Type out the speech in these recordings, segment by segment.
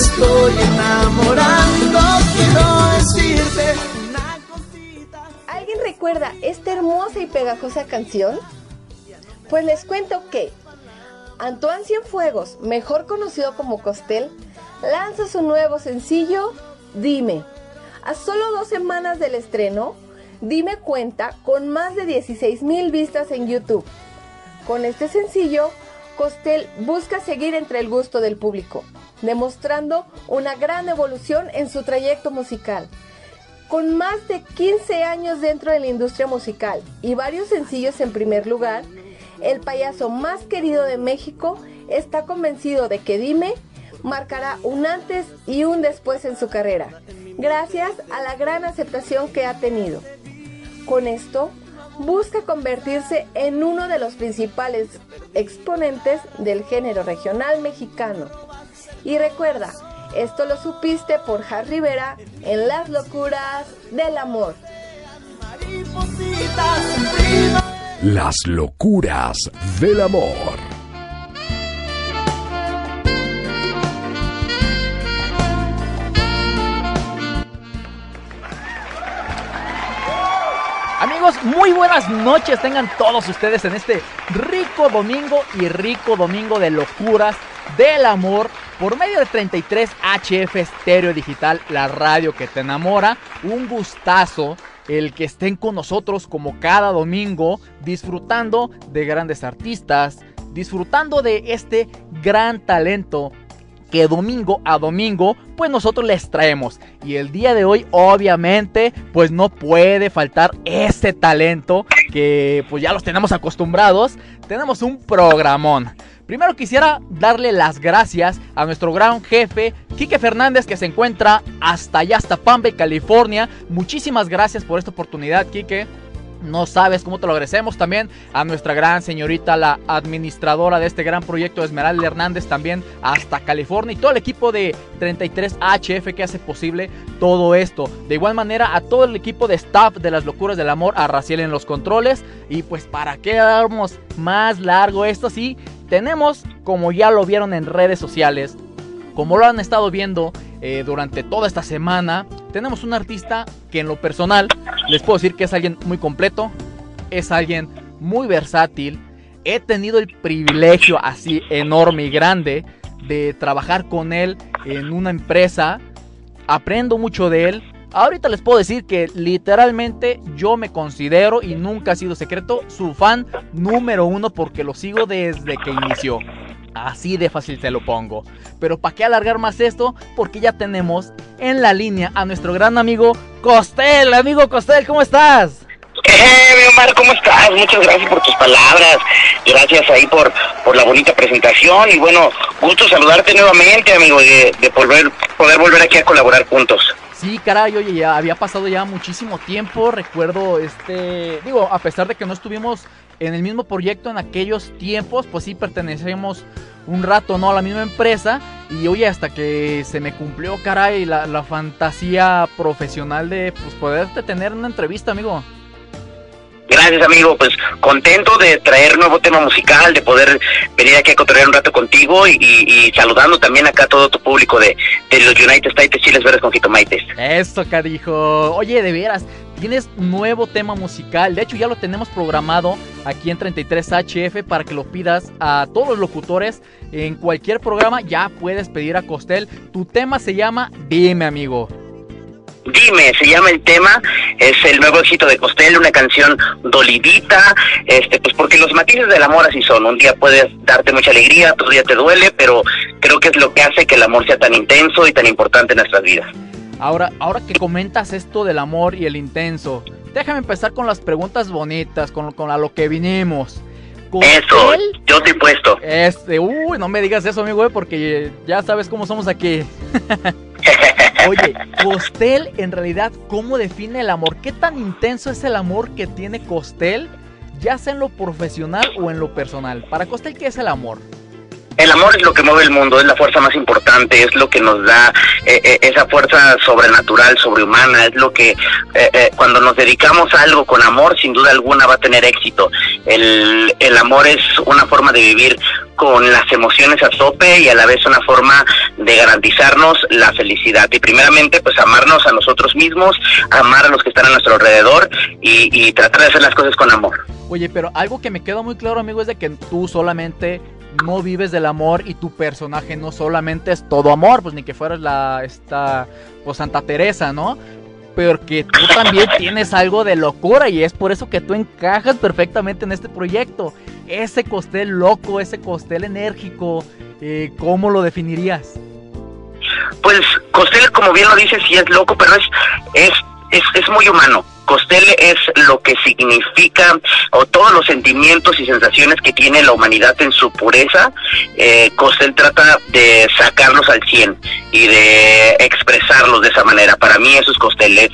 estoy enamorando, quiero decirte una cosita. ¿Alguien recuerda esta hermosa y pegajosa canción? Pues les cuento que Antoine Cienfuegos, mejor conocido como Costel, lanza su nuevo sencillo Dime. A solo dos semanas del estreno, Dime cuenta con más de 16 mil vistas en YouTube. Con este sencillo, Costel busca seguir entre el gusto del público, demostrando una gran evolución en su trayecto musical. Con más de 15 años dentro de la industria musical y varios sencillos en primer lugar, el payaso más querido de México está convencido de que Dime marcará un antes y un después en su carrera, gracias a la gran aceptación que ha tenido. Con esto, busca convertirse en uno de los principales exponentes del género regional mexicano. Y recuerda, esto lo supiste por Har Rivera en Las locuras del amor. Las locuras del amor. Amigos, muy buenas noches tengan todos ustedes en este rico domingo y rico domingo de locuras del amor por medio de 33 HF Estéreo Digital, la radio que te enamora. Un gustazo el que estén con nosotros como cada domingo disfrutando de grandes artistas, disfrutando de este gran talento que domingo a domingo pues nosotros les traemos. Y el día de hoy obviamente pues no puede faltar ese talento que pues ya los tenemos acostumbrados. Tenemos un programón. Primero quisiera darle las gracias a nuestro gran jefe, Quique Fernández, que se encuentra hasta allá, hasta Palm California. Muchísimas gracias por esta oportunidad, Quique. No sabes cómo te lo agradecemos también a nuestra gran señorita, la administradora de este gran proyecto, Esmeralda Hernández, también hasta California y todo el equipo de 33HF que hace posible todo esto. De igual manera a todo el equipo de staff de las locuras del amor, a Raciel en los controles. Y pues para qué damos más largo esto, sí, tenemos, como ya lo vieron en redes sociales, como lo han estado viendo eh, durante toda esta semana, tenemos un artista que en lo personal les puedo decir que es alguien muy completo, es alguien muy versátil. He tenido el privilegio así enorme y grande de trabajar con él en una empresa. Aprendo mucho de él. Ahorita les puedo decir que literalmente yo me considero, y nunca ha sido secreto, su fan número uno porque lo sigo desde que inició. Así de fácil te lo pongo. Pero ¿para qué alargar más esto? Porque ya tenemos en la línea a nuestro gran amigo Costel. Amigo Costel, ¿cómo estás? Eh, mi Omar, ¿cómo estás? Muchas gracias por tus palabras. Gracias ahí por, por la bonita presentación. Y bueno, gusto saludarte nuevamente, amigo, de, de poder, poder volver aquí a colaborar juntos. Sí, caray, oye, ya había pasado ya muchísimo tiempo. Recuerdo, este, digo, a pesar de que no estuvimos en el mismo proyecto en aquellos tiempos, pues sí pertenecemos un rato, ¿no? A la misma empresa. Y oye, hasta que se me cumplió, caray, la, la fantasía profesional de pues poderte tener una entrevista, amigo. Gracias, amigo. Pues contento de traer nuevo tema musical, de poder venir aquí a cotorrear un rato contigo y, y, saludando también acá a todo tu público de, de los United States Chiles Verdes con Jitomaites. Eso, carijo. Oye, de veras, tienes nuevo tema musical. De hecho, ya lo tenemos programado aquí en 33HF para que lo pidas a todos los locutores en cualquier programa. Ya puedes pedir a Costel. Tu tema se llama Dime, amigo. Dime, se llama el tema, es el nuevo éxito de Costel, una canción dolidita, este, pues porque los matices del amor así son, un día puedes darte mucha alegría, otro día te duele, pero creo que es lo que hace que el amor sea tan intenso y tan importante en nuestras vidas. Ahora, ahora que comentas esto del amor y el intenso, déjame empezar con las preguntas bonitas, con, con a lo que vinimos. Eso, yo estoy puesto. Este, uy, no me digas eso, amigo, eh, porque ya sabes cómo somos aquí. Oye, Costel, en realidad, ¿cómo define el amor? ¿Qué tan intenso es el amor que tiene Costel, ya sea en lo profesional o en lo personal? Para Costel, ¿qué es el amor? El amor es lo que mueve el mundo, es la fuerza más importante, es lo que nos da eh, eh, esa fuerza sobrenatural, sobrehumana, es lo que eh, eh, cuando nos dedicamos a algo con amor, sin duda alguna va a tener éxito. El, el amor es una forma de vivir con las emociones a tope y a la vez una forma de garantizarnos la felicidad. Y primeramente, pues amarnos a nosotros mismos, amar a los que están a nuestro alrededor y, y tratar de hacer las cosas con amor. Oye, pero algo que me queda muy claro, amigo, es de que tú solamente no vives del amor y tu personaje no solamente es todo amor, pues ni que fueras la esta pues Santa Teresa, ¿no? Pero que tú también tienes algo de locura y es por eso que tú encajas perfectamente en este proyecto. Ese costel loco, ese costel enérgico, eh, ¿cómo lo definirías? Pues Costel, como bien lo dice, sí es loco, pero es, es, es, es muy humano. Costel es lo que significa o todos los sentimientos y sensaciones que tiene la humanidad en su pureza. Eh, Costel trata de sacarlos al 100 y de expresarlos de esa manera. Para mí eso es Costel, es,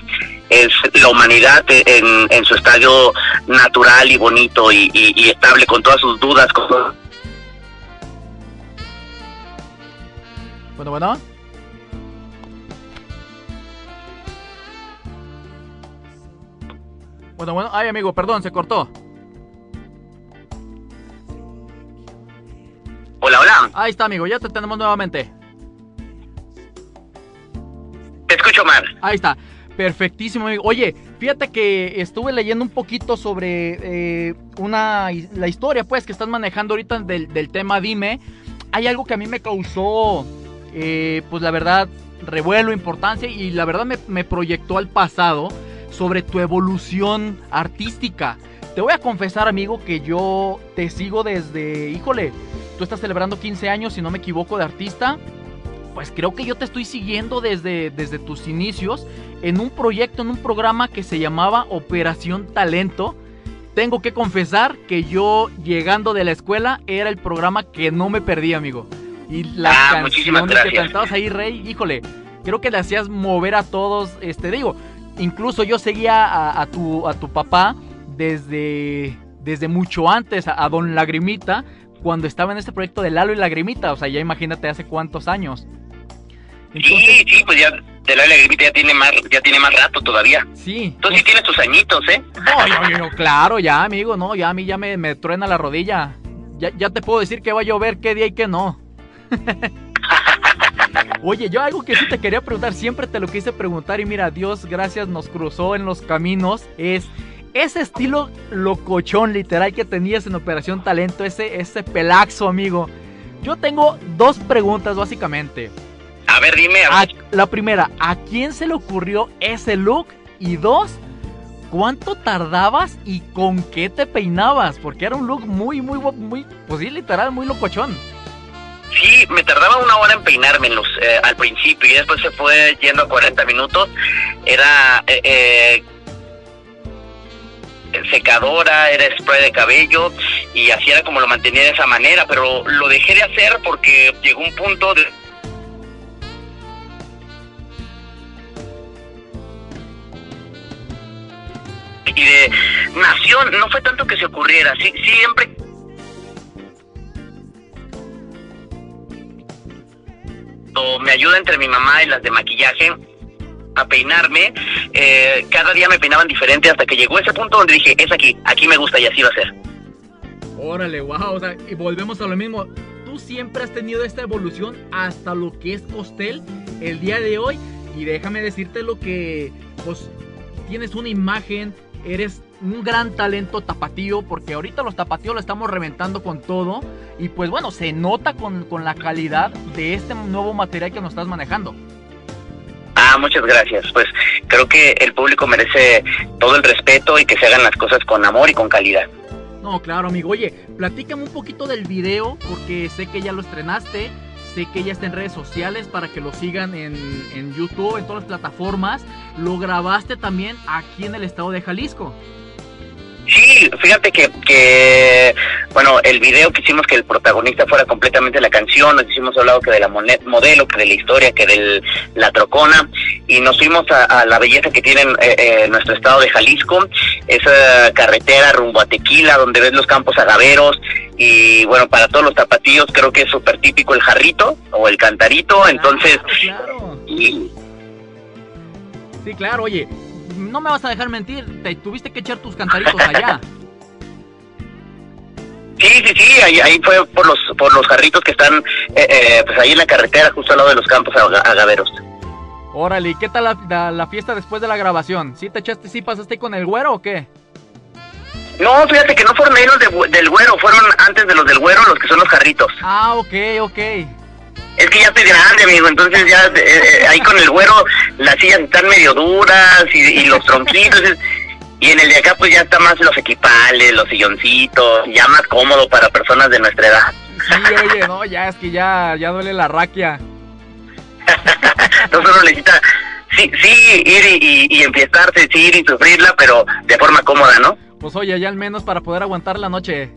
la humanidad en, en su estadio natural y bonito y, estable con todas sus dudas, Bueno, bueno. Bueno, bueno. Ay, amigo, perdón, se cortó. Hola, hola, Ahí está, amigo, ya te tenemos nuevamente. te escucho mal. Ahí está. Perfectísimo, amigo. Oye, fíjate que estuve leyendo un poquito sobre eh, una la historia, pues, que estás manejando ahorita del, del tema Dime. Hay algo que a mí me causó, eh, pues, la verdad, revuelo, importancia y la verdad me, me proyectó al pasado sobre tu evolución artística. Te voy a confesar, amigo, que yo te sigo desde, híjole, tú estás celebrando 15 años, si no me equivoco, de artista. Pues creo que yo te estoy siguiendo desde, desde tus inicios en un proyecto, en un programa que se llamaba Operación Talento. Tengo que confesar que yo llegando de la escuela era el programa que no me perdí, amigo. Y las Ah, canciones que cantabas ahí, Rey, híjole, creo que le hacías mover a todos, este, digo, incluso yo seguía a, a tu, a tu papá desde, desde mucho antes, a, a Don Lagrimita, cuando estaba en este proyecto de Lalo y Lagrimita, o sea, ya imagínate hace cuántos años. Sí, sí, pues ya de la lagrimita ya tiene más, ya tiene más rato todavía. sí. Tú sí tienes tus añitos, ¿eh? No, yo, yo, yo, claro, ya, amigo, no, ya a mí ya me, me truena la rodilla. Ya, ya te puedo decir que va a llover qué día y qué no. Oye, yo algo que sí te quería preguntar, siempre te lo quise preguntar y mira, Dios gracias nos cruzó en los caminos, es ese estilo locochón literal que tenías en Operación Talento, ese, ese pelaxo, amigo. Yo tengo dos preguntas básicamente. A ver, dime, a la primera, ¿a quién se le ocurrió ese look? Y dos, ¿cuánto tardabas y con qué te peinabas? Porque era un look muy, muy, muy, pues sí, literal, muy locochón. Sí, me tardaba una hora en peinarme en eh, al principio y después se fue yendo a 40 minutos. Era eh, eh, secadora, era spray de cabello y así era como lo mantenía de esa manera, pero lo dejé de hacer porque llegó un punto de... Y de nación, no fue tanto que se ocurriera, sí, siempre me ayuda entre mi mamá y las de maquillaje a peinarme. eh, cada día me peinaban diferente hasta que llegó ese punto donde dije, es aquí, aquí me gusta y así va a ser. Órale, wow, o sea, y volvemos a lo mismo. Tú siempre has tenido esta evolución hasta lo que es Costel el día de hoy. Y déjame decirte lo que, pues, tienes una imagen, eres un gran talento tapatío, porque ahorita los tapatíos lo estamos reventando con todo. Y pues bueno, se nota con, con la calidad de este nuevo material que nos estás manejando. Ah, muchas gracias. Pues creo que el público merece todo el respeto y que se hagan las cosas con amor y con calidad. No, claro, amigo. Oye, platícame un poquito del video, porque sé que ya lo estrenaste, sé que ya está en redes sociales para que lo sigan en, en YouTube, en todas las plataformas. Lo grabaste también aquí en el estado de Jalisco. Sí, fíjate que, que, bueno, el video que hicimos que el protagonista fuera completamente la canción, nos hicimos hablado que de la modelo, que de la historia, que de la trocona, y nos fuimos a, a la belleza que tiene eh, eh, nuestro estado de Jalisco, esa carretera rumbo a Tequila, donde ves los campos agaveros, y bueno, para todos los tapatíos creo que es súper típico el jarrito o el cantarito, entonces... Claro, claro. y- Sí, claro, oye. No me vas a dejar mentir, te tuviste que echar tus cantaritos allá. Sí, sí, sí, ahí, ahí fue por los por los jarritos que están eh, eh, pues ahí en la carretera, justo al lado de los campos aga- agaveros. Órale, ¿y qué tal la, la- la fiesta después de la grabación? ¿Sí te echaste, sí pasaste con el güero o qué? No, fíjate que no fueron ahí los de del güero, fueron antes de los del güero los que son los jarritos. Ah, ok, ok. Es que ya estoy grande, amigo, entonces ya eh, eh, ahí con el güero las sillas están medio duras y, y los tronquitos. y en el de acá pues ya está más los equipales, los silloncitos, ya más cómodo para personas de nuestra edad. Sí, oye, no, ya es que ya, ya duele la raquia. no solo necesita, sí, sí, ir y, y, y enfiestarse, sí, ir y sufrirla, pero de forma cómoda, ¿no? Pues oye, ya al menos para poder aguantar la noche.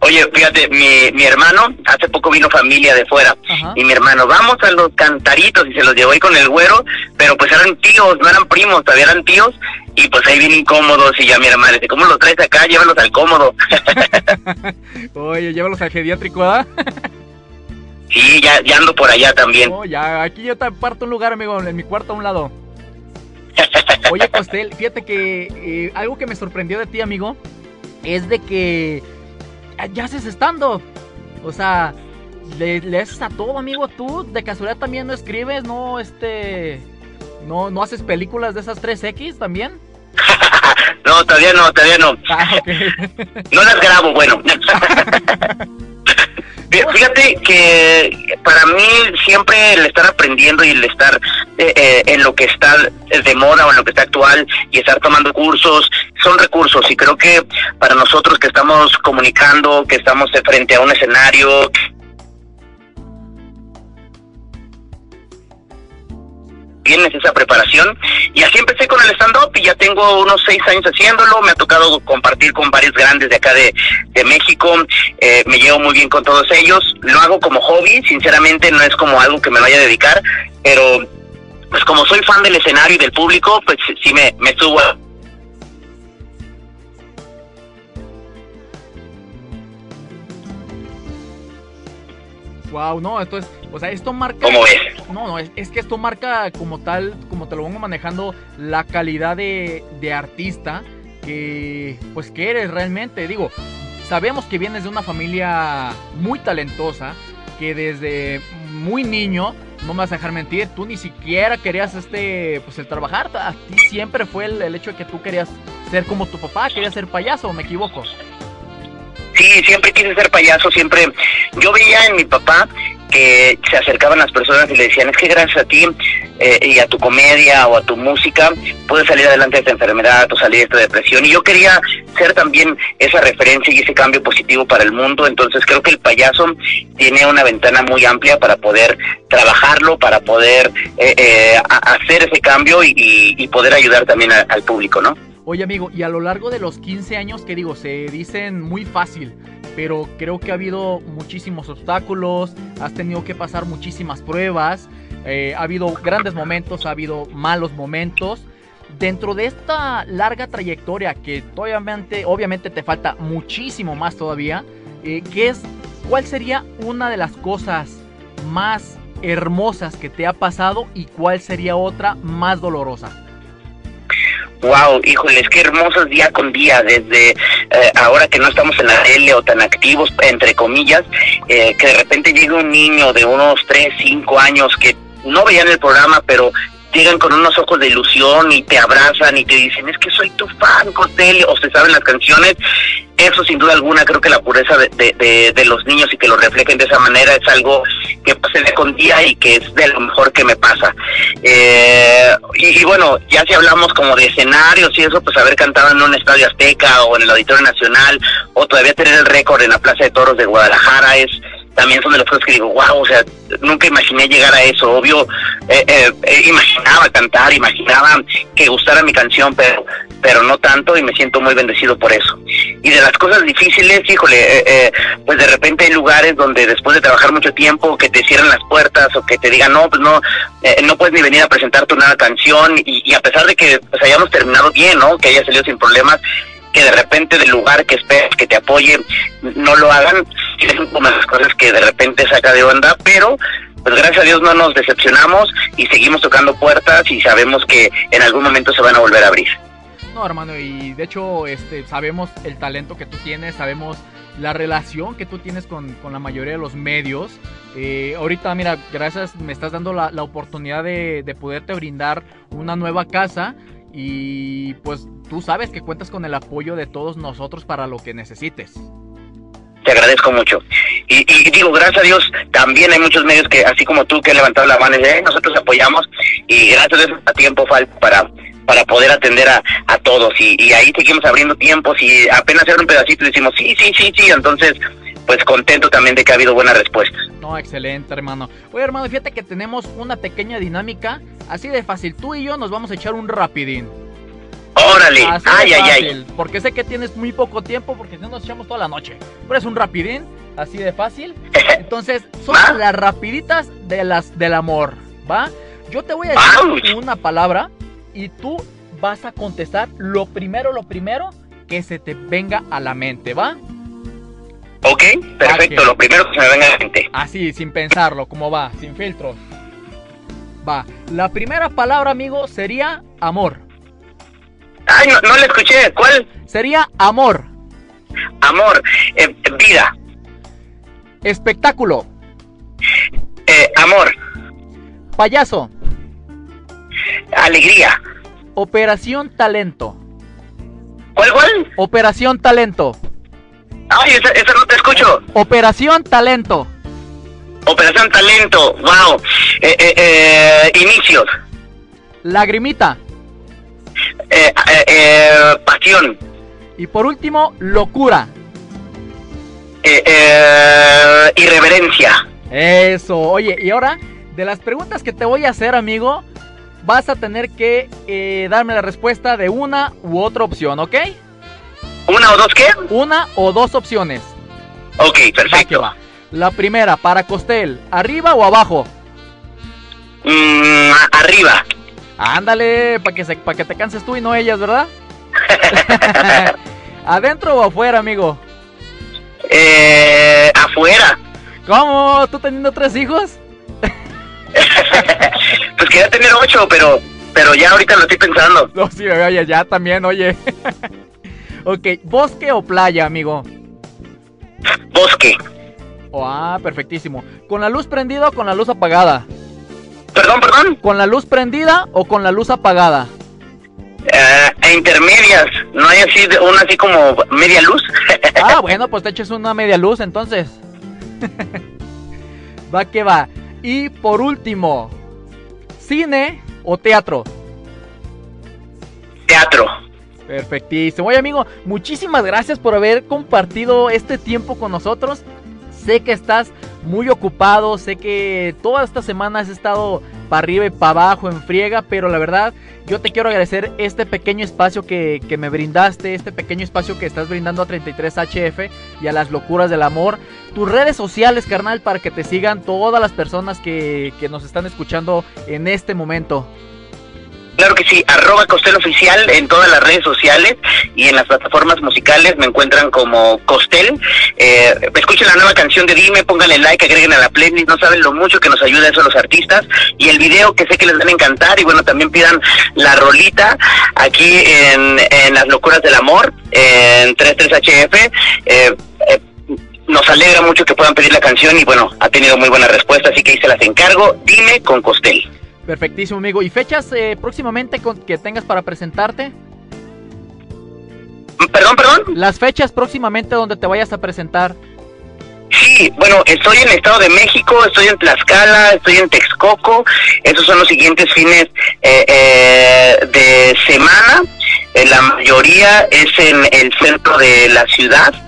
Oye, fíjate, mi, mi hermano, hace poco vino familia de fuera, Ajá. y mi hermano, vamos a los cantaritos, y se los llevó ahí con el güero, pero pues eran tíos, no eran primos, todavía eran tíos, y pues ahí bien incómodos, y ya mi hermano dice, ¿cómo los traes acá? Llévalos al cómodo. Oye, llévalos al geriátrico, ¿ah? sí, ya, ya ando por allá también. No, ya, aquí yo te parto un lugar, amigo, en mi cuarto a un lado. Oye, Costel, fíjate que eh, algo que me sorprendió de ti, amigo, es de que ya haces estando. O sea, le, le haces a todo, amigo. Tú, de casualidad, también no escribes, no, este. No, no haces películas de esas 3X también. no, todavía no, todavía no. Ah. No las grabo, bueno. Fí- Fíjate que para mí siempre el estar aprendiendo y el estar eh, eh, en lo que está de moda o en lo que está actual y estar tomando cursos son recursos. Y creo que para nosotros que estamos comunicando, que estamos de frente a un escenario, tienes esa preparación. Y así empecé con el stand-up y ya tengo unos seis años haciéndolo, me ha tocado compartir con varios grandes de acá de, de México, eh, me llevo muy bien con todos ellos, lo hago como hobby, sinceramente no es como algo que me vaya a dedicar, pero pues como soy fan del escenario y del público, pues sí me, me subo a- Wow, no, entonces, o sea, esto marca. ¿Cómo ves? No, no, es, es que esto marca como tal, como te lo vengo manejando, la calidad de, de artista que, pues, que eres realmente. Digo, sabemos que vienes de una familia muy talentosa, que desde muy niño, no me vas a dejar mentir, tú ni siquiera querías este, pues, el trabajar. A ti siempre fue el, el hecho de que tú querías ser como tu papá, querías ser payaso, ¿o me equivoco? Sí, siempre quise ser payaso, siempre. Yo veía en mi papá que se acercaban las personas y le decían, es que gracias a ti eh, y a tu comedia o a tu música puedes salir adelante de esta enfermedad o salir de esta depresión. Y yo quería ser también esa referencia y ese cambio positivo para el mundo. Entonces creo que el payaso tiene una ventana muy amplia para poder trabajarlo, para poder eh, eh, hacer ese cambio y, poder ayudar también al público, ¿no? Oye amigo, y a lo largo de los 15 años, que digo, se dicen muy fácil, pero creo que ha habido muchísimos obstáculos, has tenido que pasar muchísimas pruebas, eh, ha habido grandes momentos, ha habido malos momentos. Dentro de esta larga trayectoria que obviamente, obviamente te falta muchísimo más todavía, eh, ¿qué es, ¿cuál sería una de las cosas más hermosas que te ha pasado y cuál sería otra más dolorosa? Wow, híjole, es que hermosos día con día, desde eh, ahora que no estamos en la tele o tan activos, entre comillas, eh, que de repente llega un niño de unos 3, 5 años que no veían el programa, pero llegan con unos ojos de ilusión y te abrazan y te dicen, es que soy tu fan, Costello, o se saben las canciones. Eso sin duda alguna, creo que la pureza de, de, de, los niños y que lo reflejen de esa manera es algo que pasa día con día y que es de lo mejor que me pasa. Eh, y, y bueno, ya si hablamos como de escenarios y eso, pues haber cantado en un estadio azteca o en el Auditorio Nacional o todavía tener el récord en la Plaza de Toros de Guadalajara es también son de las cosas que digo, wow, o sea, nunca imaginé llegar a eso, obvio, eh, eh, eh, imaginaba cantar, imaginaba que gustara mi canción, pero pero no tanto y me siento muy bendecido por eso. Y de las cosas difíciles, híjole, eh, eh, pues de repente hay lugares donde después de trabajar mucho tiempo que te cierran las puertas o que te digan, no, pues no, no puedes ni venir a presentar tu nueva canción y, y a pesar de que pues hayamos terminado bien, ¿no? Que haya salido sin problemas, que de repente del lugar que esperas que te apoye no lo hagan, sí son como las cosas que de repente saca de onda, pero pues gracias a Dios no nos decepcionamos y seguimos tocando puertas y sabemos que en algún momento se van a volver a abrir. No, hermano, y de hecho este, sabemos el talento que tú tienes, sabemos la relación que tú tienes con, con la mayoría de los medios. Eh, ahorita, mira, gracias, me estás dando la, la oportunidad de, de, poderte brindar una nueva casa y pues tú sabes que cuentas con el apoyo de todos nosotros para lo que necesites. Te agradezco mucho. Y, y, digo, gracias a Dios, también hay muchos medios que, así como tú, que han levantado la mano y dicen, eh, nosotros apoyamos y gracias a Dios a tiempo falta para para poder atender a, a todos y, y, ahí seguimos abriendo tiempos y apenas era un pedacito decimos sí, sí, sí, sí, entonces pues contento también de que ha habido buenas respuestas. No, excelente hermano. Oye hermano, fíjate que tenemos una pequeña dinámica, así de fácil, tú y yo nos vamos a echar un rapidín. Órale, así ay, ay, ay. Porque sé que tienes muy poco tiempo porque no nos echamos toda la noche. Pero es un rapidín, así de fácil. Entonces, son las rapiditas de las del amor, ¿va? Yo te voy a decir Ouch. una palabra y tú vas a contestar lo primero, lo primero que se te venga a la mente, ¿va? Ok, perfecto, lo primero que se me venga a la mente. Así, sin pensarlo, ¿cómo va? Sin filtros. Va, la primera palabra, amigo, sería amor. Ay, no, no le escuché, ¿cuál? Sería amor. Amor, eh, vida. Espectáculo. Eh, amor. Payaso. Alegría. Operación Talento. ¿Cuál, cuál? Operación Talento. Ay, esa, esa no te escucho. Operación Talento. Operación Talento, wow. Eh, eh, eh, inicios. Lagrimita. pasión. Y por último, locura. irreverencia. Eso, oye, y ahora, de las preguntas que te voy a hacer, amigo, vas a tener que eh, darme la respuesta de una u otra opción, ¿ok? ¿Una o dos qué? Una o dos opciones. Ok, perfecto. Va, va. La primera, para Costel, ¿arriba o abajo? Mm, arriba. Ándale, para que, pa que te canses tú y no ellas, ¿verdad? ¿Adentro o afuera, amigo? Eh, afuera. ¿Cómo? ¿Tú teniendo tres hijos? pues quería tener ocho, pero pero ya ahorita lo estoy pensando. No, sí, oye, ya también, oye. Ok, ¿bosque o playa, amigo? Bosque. Oh, ah, perfectísimo. ¿Con la luz prendida o con la luz apagada? Perdón, perdón. ¿Con la luz prendida o con la luz apagada? Uh, intermedias, no hay así, una así como media luz. ah, bueno, pues te eches una media luz entonces. va que va. Y por último, ¿cine o teatro? Teatro. Perfectísimo. Oye, amigo, muchísimas gracias por haber compartido este tiempo con nosotros. Sé que estás muy ocupado, sé que toda esta semana has estado para arriba y para abajo en friega, pero la verdad yo te quiero agradecer este pequeño espacio que, que, me brindaste, este pequeño espacio que estás brindando a 33HF y a las locuras del amor. Tus redes sociales, carnal, para que te sigan todas las personas que, que nos están escuchando en este momento. Claro que sí, arroba Costel Oficial en todas las redes sociales y en las plataformas musicales me encuentran como Costel. Eh, escuchen la nueva canción de Dime, pónganle like, agreguen a la playlist, no saben lo mucho que nos ayuda eso los artistas. Y el video que sé que les van a encantar y bueno, también pidan la rolita aquí en, en Las Locuras del Amor, en 33HF. Eh, eh, nos alegra mucho que puedan pedir la canción y bueno, ha tenido muy buena respuesta, así que ahí se las encargo. Dime con Costel. Perfectísimo, amigo. ¿Y fechas eh, próximamente con, que tengas para presentarte? Perdón, perdón. Las fechas próximamente donde te vayas a presentar. Sí, bueno, estoy en el Estado de México, estoy en Tlaxcala, estoy en Texcoco. Esos son los siguientes fines eh, eh, de semana. la mayoría es en el centro de la ciudad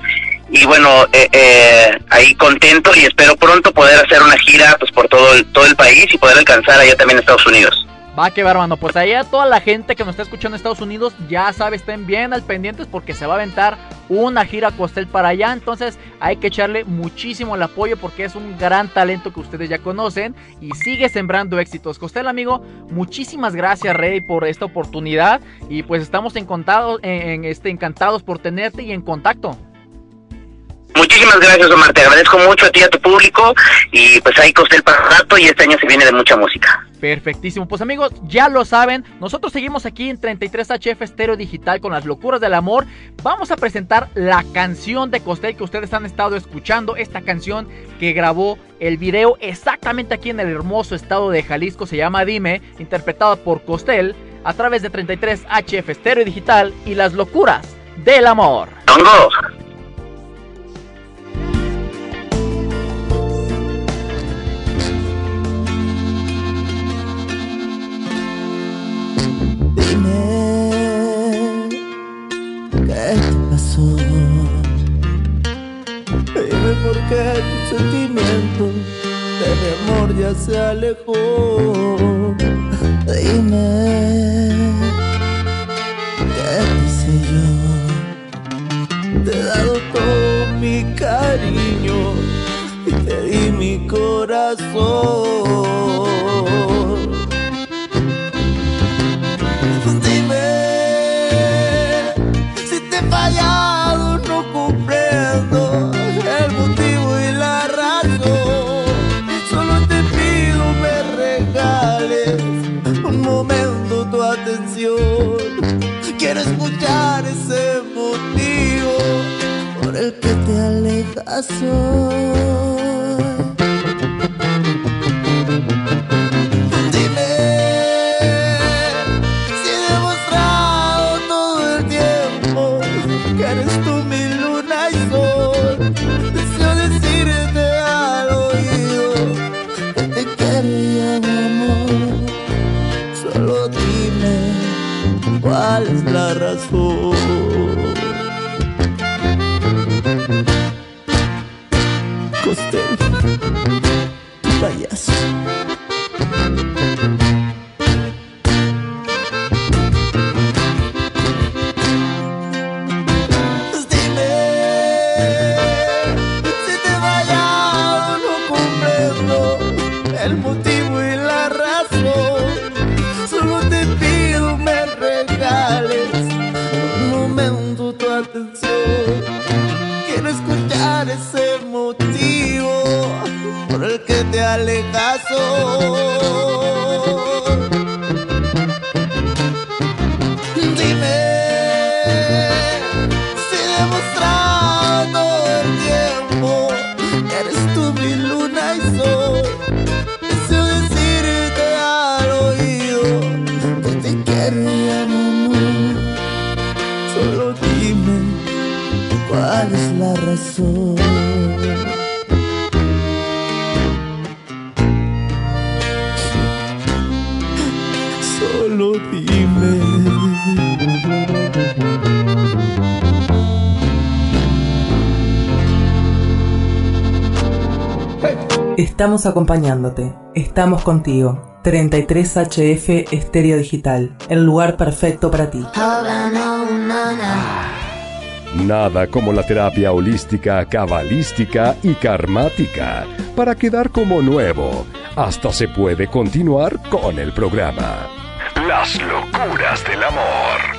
y bueno eh, eh, ahí contento y espero pronto poder hacer una gira pues por todo el, todo el país y poder alcanzar allá también Estados Unidos. Va que va hermano. Pues allá toda la gente que nos está escuchando en Estados Unidos ya sabe estén bien al pendientes porque se va a aventar una gira costel para allá. Entonces hay que echarle muchísimo el apoyo porque es un gran talento que ustedes ya conocen y sigue sembrando éxitos. Costel amigo muchísimas gracias Rey por esta oportunidad y pues estamos encantados en, en este encantados por tenerte y en contacto Muchísimas gracias, Omar. Te agradezco mucho a ti y a tu público. Y pues ahí costé el rato y este año se viene de mucha música. Perfectísimo. Pues amigos, ya lo saben, nosotros seguimos aquí en 33HF Estéreo Digital con las locuras del amor. Vamos a presentar la canción de Costel que ustedes han estado escuchando. Esta canción que grabó el video exactamente aquí en el hermoso estado de Jalisco. Se llama Dime, interpretada por Costel a través de 33HF Estéreo Digital y las locuras del amor. Dime por qué tu sentimiento de mi amor ya se alejó. Dime qué hice yo. Te he dado todo mi cariño y te di mi corazón. Por el que te alejas hoy. Dime Estamos acompañándote, estamos contigo. 33HF Estéreo Digital, el lugar perfecto para ti. Nada como la terapia holística, cabalística y karmática para quedar como nuevo. Hasta se puede continuar con el programa. Las locuras del amor.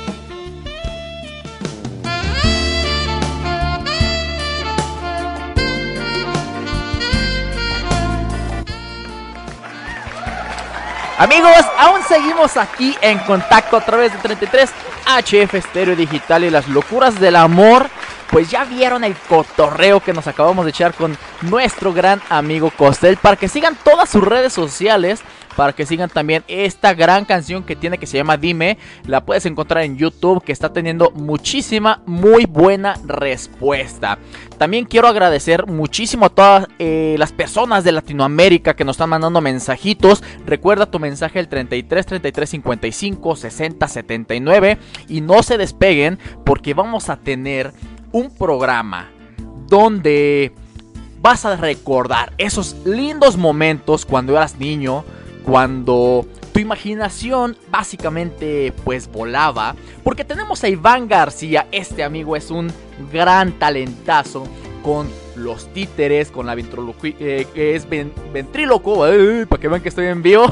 Amigos, aún seguimos aquí en contacto a través de 33 HF Estéreo Digital y las locuras del amor. Pues ya vieron el cotorreo que nos acabamos de echar con nuestro gran amigo Costel. Para que sigan todas sus redes sociales. Para que sigan también esta gran canción que tiene que se llama Dime. La puedes encontrar en YouTube que está teniendo muchísima, muy buena respuesta. También quiero agradecer muchísimo a todas eh, las personas de Latinoamérica que nos están mandando mensajitos. Recuerda tu mensaje el 33 33 55 60 79 y no se despeguen porque vamos a tener un programa donde vas a recordar esos lindos momentos cuando eras niño, cuando tu imaginación básicamente pues volaba, porque tenemos a Iván García, este amigo es un gran talentazo con los títeres, con la ventriloquia, eh, es ven- ventríloco, para que vean que estoy en vivo.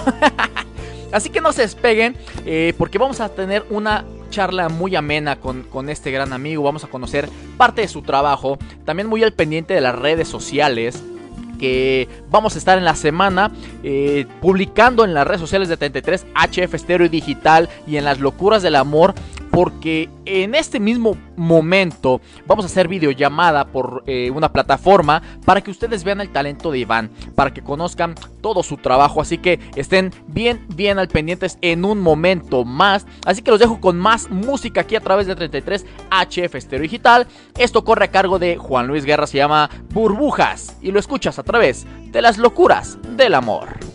Así que no se despeguen, eh, porque vamos a tener una charla muy amena con, con este gran amigo. Vamos a conocer parte de su trabajo, también muy al pendiente de las redes sociales. Que vamos a estar en la semana eh, publicando en las redes sociales de 33 HF Stereo Digital y en las locuras del amor porque en este mismo momento vamos a hacer videollamada por eh, una plataforma para que ustedes vean el talento de Iván, para que conozcan todo su trabajo, así que estén bien, bien al pendientes en un momento más, así que los dejo con más música aquí a través de 33 HF Stereo Digital, esto corre a cargo de Juan Luis Guerra, se llama Burbujas y lo escuchas a través de las locuras del amor.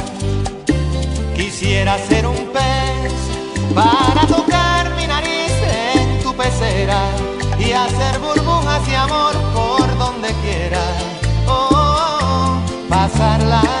Quisiera ser un pez para tocar mi nariz en tu pecera y hacer burbujas y amor por donde quiera. Oh, pasar la noche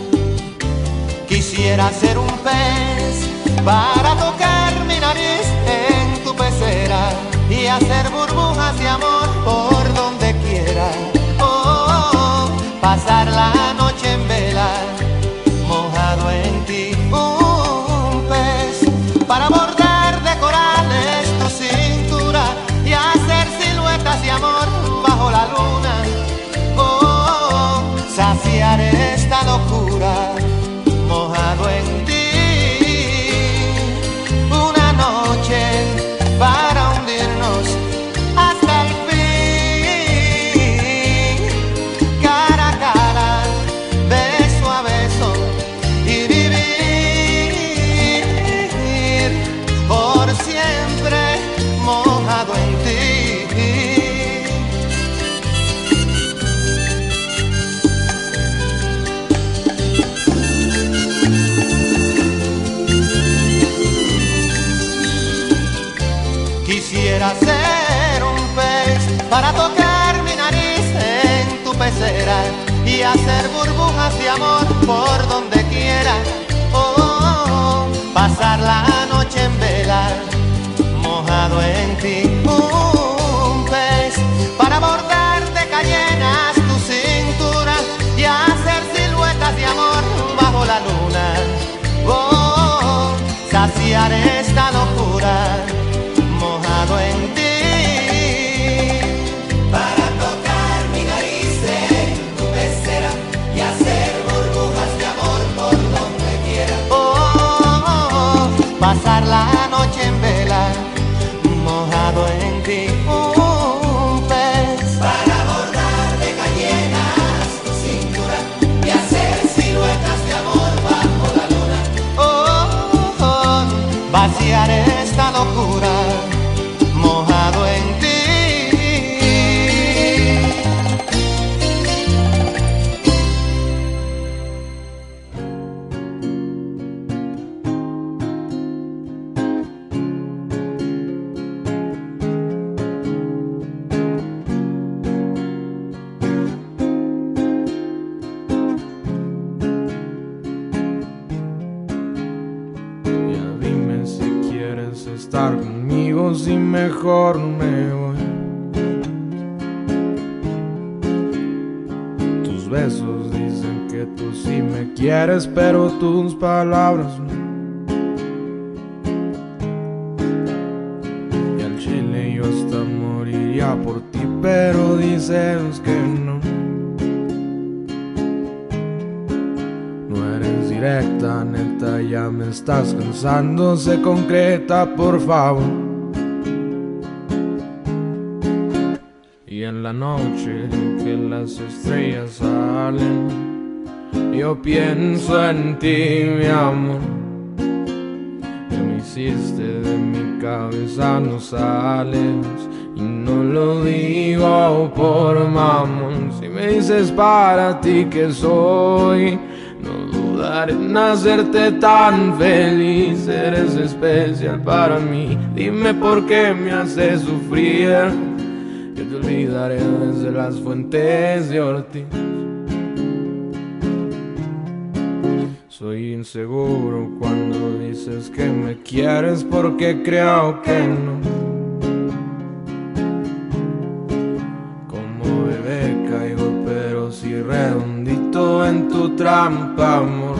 Quisiera ser un pez para tocar mi nariz en tu pecera y hacer burbujas de amor por donde quiera. Pasar la noche en para bordar de cayenas tu cintura y hacer siluetas de amor bajo la luna. Oh, saciar estás cansando, se concreta, por favor. Y en la noche que las estrellas salen, yo pienso en ti, mi amor. Que me hiciste de mi cabeza, no sales. Y no lo digo por mamón. Si me dices para ti que soy, no dudaré en hacerte tan feliz. Eres especial para mí. Dime por qué me haces sufrir. Yo te olvidaré desde las fuentes de Ortiz. Soy inseguro cuando dices que me quieres porque creo que no. Trampa, amor.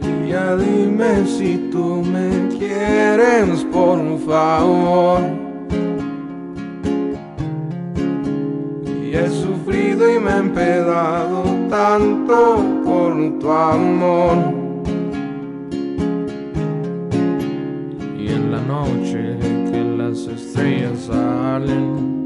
Y ya dime si tú me quieres, por favor. Y he sufrido y me he empedado tanto por tu amor. Y en la noche que las estrellas salen,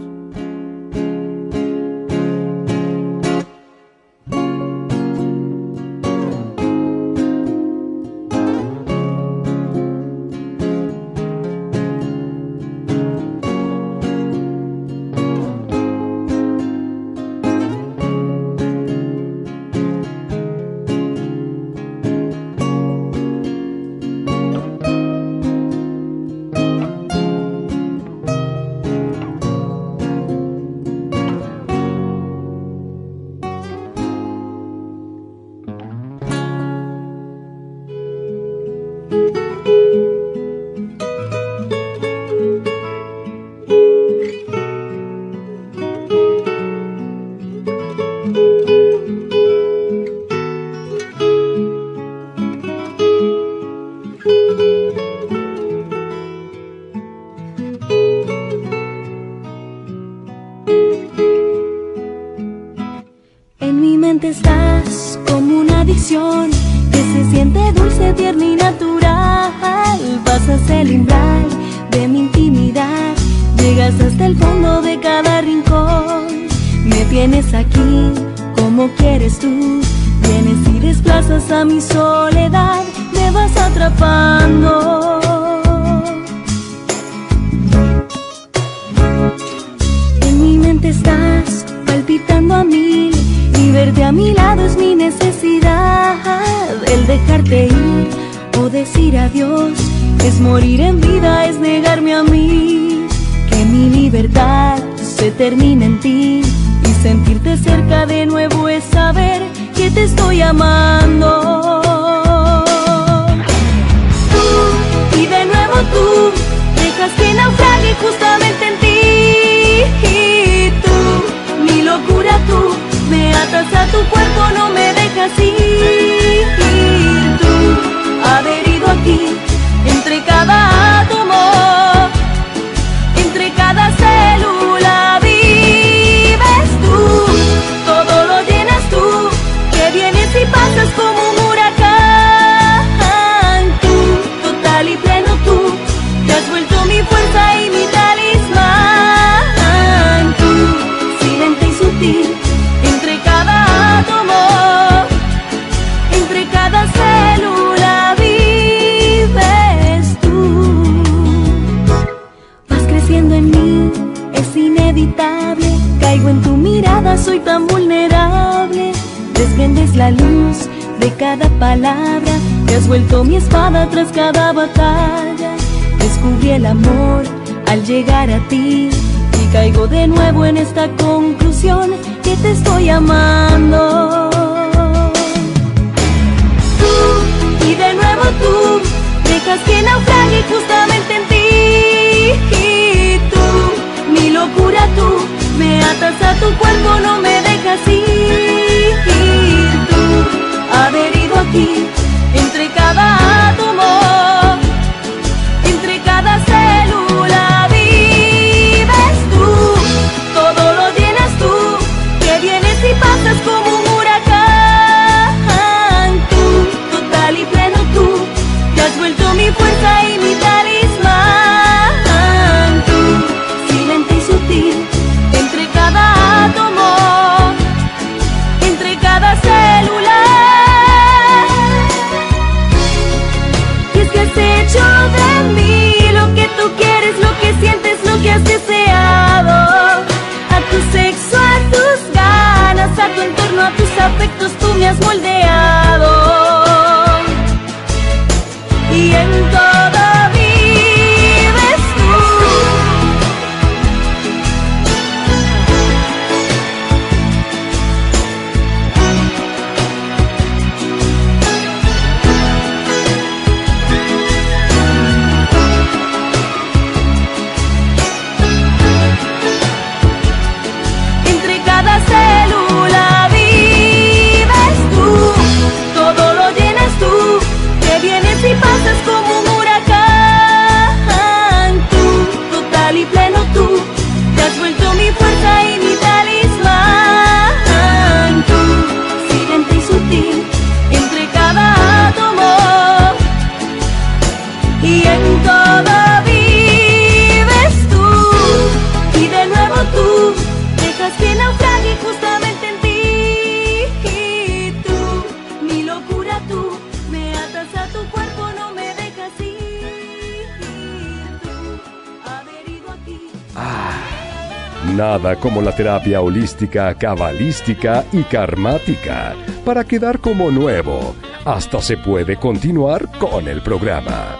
Como la terapia holística, cabalística y karmática para quedar como nuevo. Hasta se puede continuar con el programa.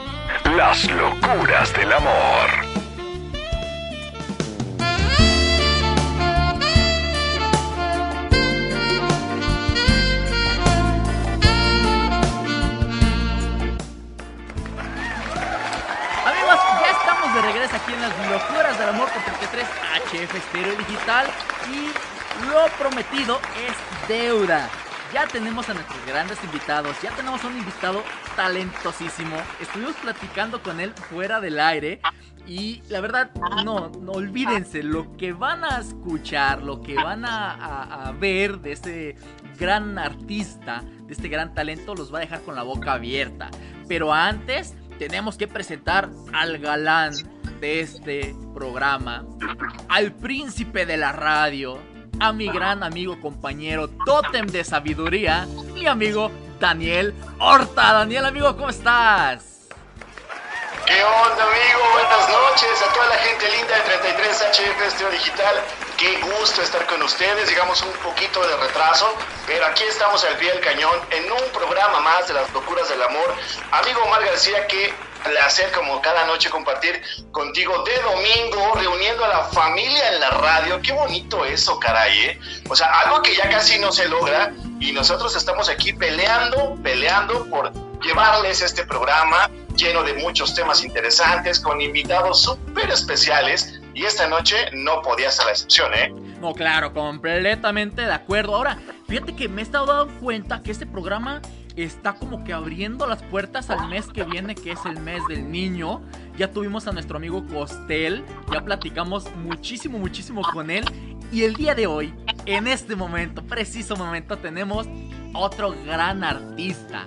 Las locuras del amor. Ya tenemos a nuestros grandes invitados, ya tenemos a un invitado talentosísimo. Estuvimos platicando con él fuera del aire y la verdad, no, no olvídense, lo que van a escuchar, lo que van a ver de este gran artista, de este gran talento, los va a dejar con la boca abierta. Pero antes tenemos que presentar al galán de este programa, al príncipe de la radio, a mi gran amigo, compañero, tótem de sabiduría, mi amigo Daniel Horta. Daniel, amigo, ¿cómo estás? ¿Qué onda, amigo? Buenas noches a toda la gente linda de 33 HF Estéreo Digital. Qué gusto estar con ustedes. Llegamos un poquito de retraso, pero aquí estamos al pie del cañón en un programa más de las locuras del amor. Amigo Omar García, qué placer como cada noche compartir contigo de domingo, reuniendo a la familia en la radio. Qué bonito eso, caray, ¿eh? O sea, algo que ya casi no se logra y nosotros estamos aquí peleando, peleando por llevarles este programa lleno de muchos temas interesantes, con invitados súper especiales. Y esta noche no podía ser la excepción, ¿eh? No, claro, completamente de acuerdo. Ahora, fíjate que me he estado dando cuenta que este programa está como que abriendo las puertas al mes que viene, que es el mes del niño. Ya tuvimos a nuestro amigo Costel, ya platicamos muchísimo, muchísimo con él. Y el día de hoy, en este momento, preciso momento, tenemos otro gran artista.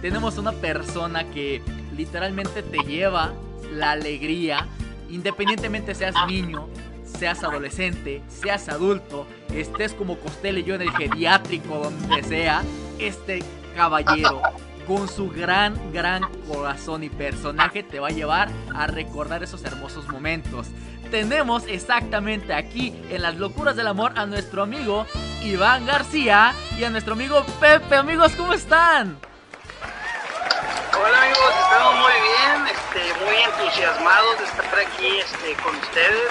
Tenemos una persona que literalmente te lleva la alegría, independientemente seas niño, seas adolescente, seas adulto, estés como Costel y yo en el geriátrico, donde sea, este caballero con su gran, gran corazón y personaje te va a llevar a recordar esos hermosos momentos. Tenemos exactamente aquí en las locuras del amor a nuestro amigo Iván García y a nuestro amigo Pepe. Amigos, ¿cómo están? Hola amigos, estamos muy bien, este, muy entusiasmados de estar aquí este, con ustedes,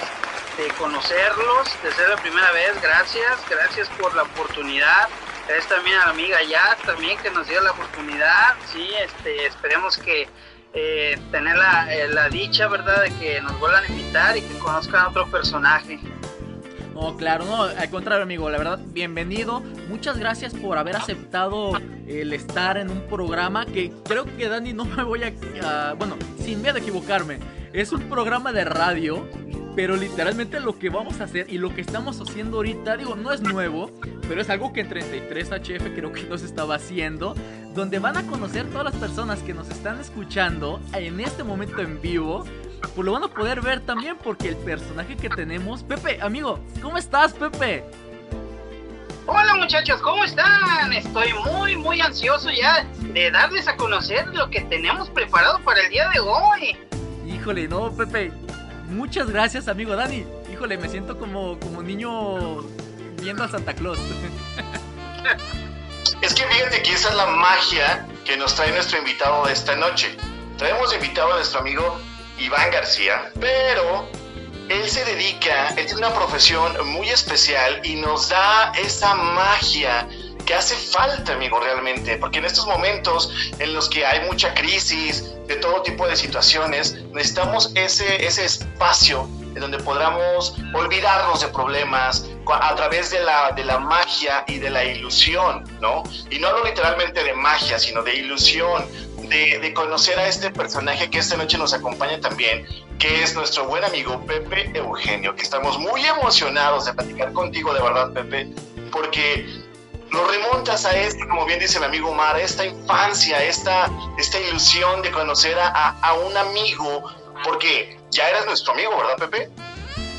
de conocerlos, de ser la primera vez. Gracias, gracias por la oportunidad. Gracias también amiga Yat también que nos dio la oportunidad. Sí, este, esperemos que eh, tener la, eh, la dicha, ¿verdad?, de que nos vuelvan a invitar y que conozcan a otro personaje. No, claro, no, al contrario, amigo, la verdad, bienvenido. Muchas gracias por haber aceptado el estar en un programa que creo que Dani no me voy a, a- bueno, sin miedo a equivocarme. Es un programa de radio, pero literalmente lo que vamos a hacer y lo que estamos haciendo ahorita, digo, no es nuevo, pero es algo que en 33HF creo que no se estaba haciendo, donde van a conocer todas las personas que nos están escuchando en este momento en vivo. Pues lo van a poder ver también porque el personaje que tenemos, Pepe, amigo, ¿cómo estás, Pepe? Hola muchachos, ¿cómo están? Estoy muy, muy ansioso ya de darles a conocer lo que tenemos preparado para el día de hoy. Híjole, no, Pepe. Muchas gracias, amigo Dani. Híjole, me siento como, como niño viendo a Santa Claus. Es que fíjate que esa es la magia que nos trae nuestro invitado de esta noche. Traemos invitado a nuestro amigo Iván García, pero él se dedica, él tiene una profesión muy especial y nos da esa magia que hace falta, amigo, realmente, porque en estos momentos en los que hay mucha crisis, de todo tipo de situaciones, necesitamos ese, ese espacio en donde podamos olvidarnos de problemas a través de la, de la magia y de la ilusión, ¿no? Y no hablo literalmente de magia, sino de ilusión, de, de conocer a este personaje que esta noche nos acompaña también, que es nuestro buen amigo Pepe Eugenio, que estamos muy emocionados de platicar contigo, de verdad, Pepe, porque lo remontas a este, como bien dice mi amigo Omar, esta infancia, esta, esta ilusión de conocer a, a- a un amigo, porque ya eras nuestro amigo, ¿verdad, Pepe?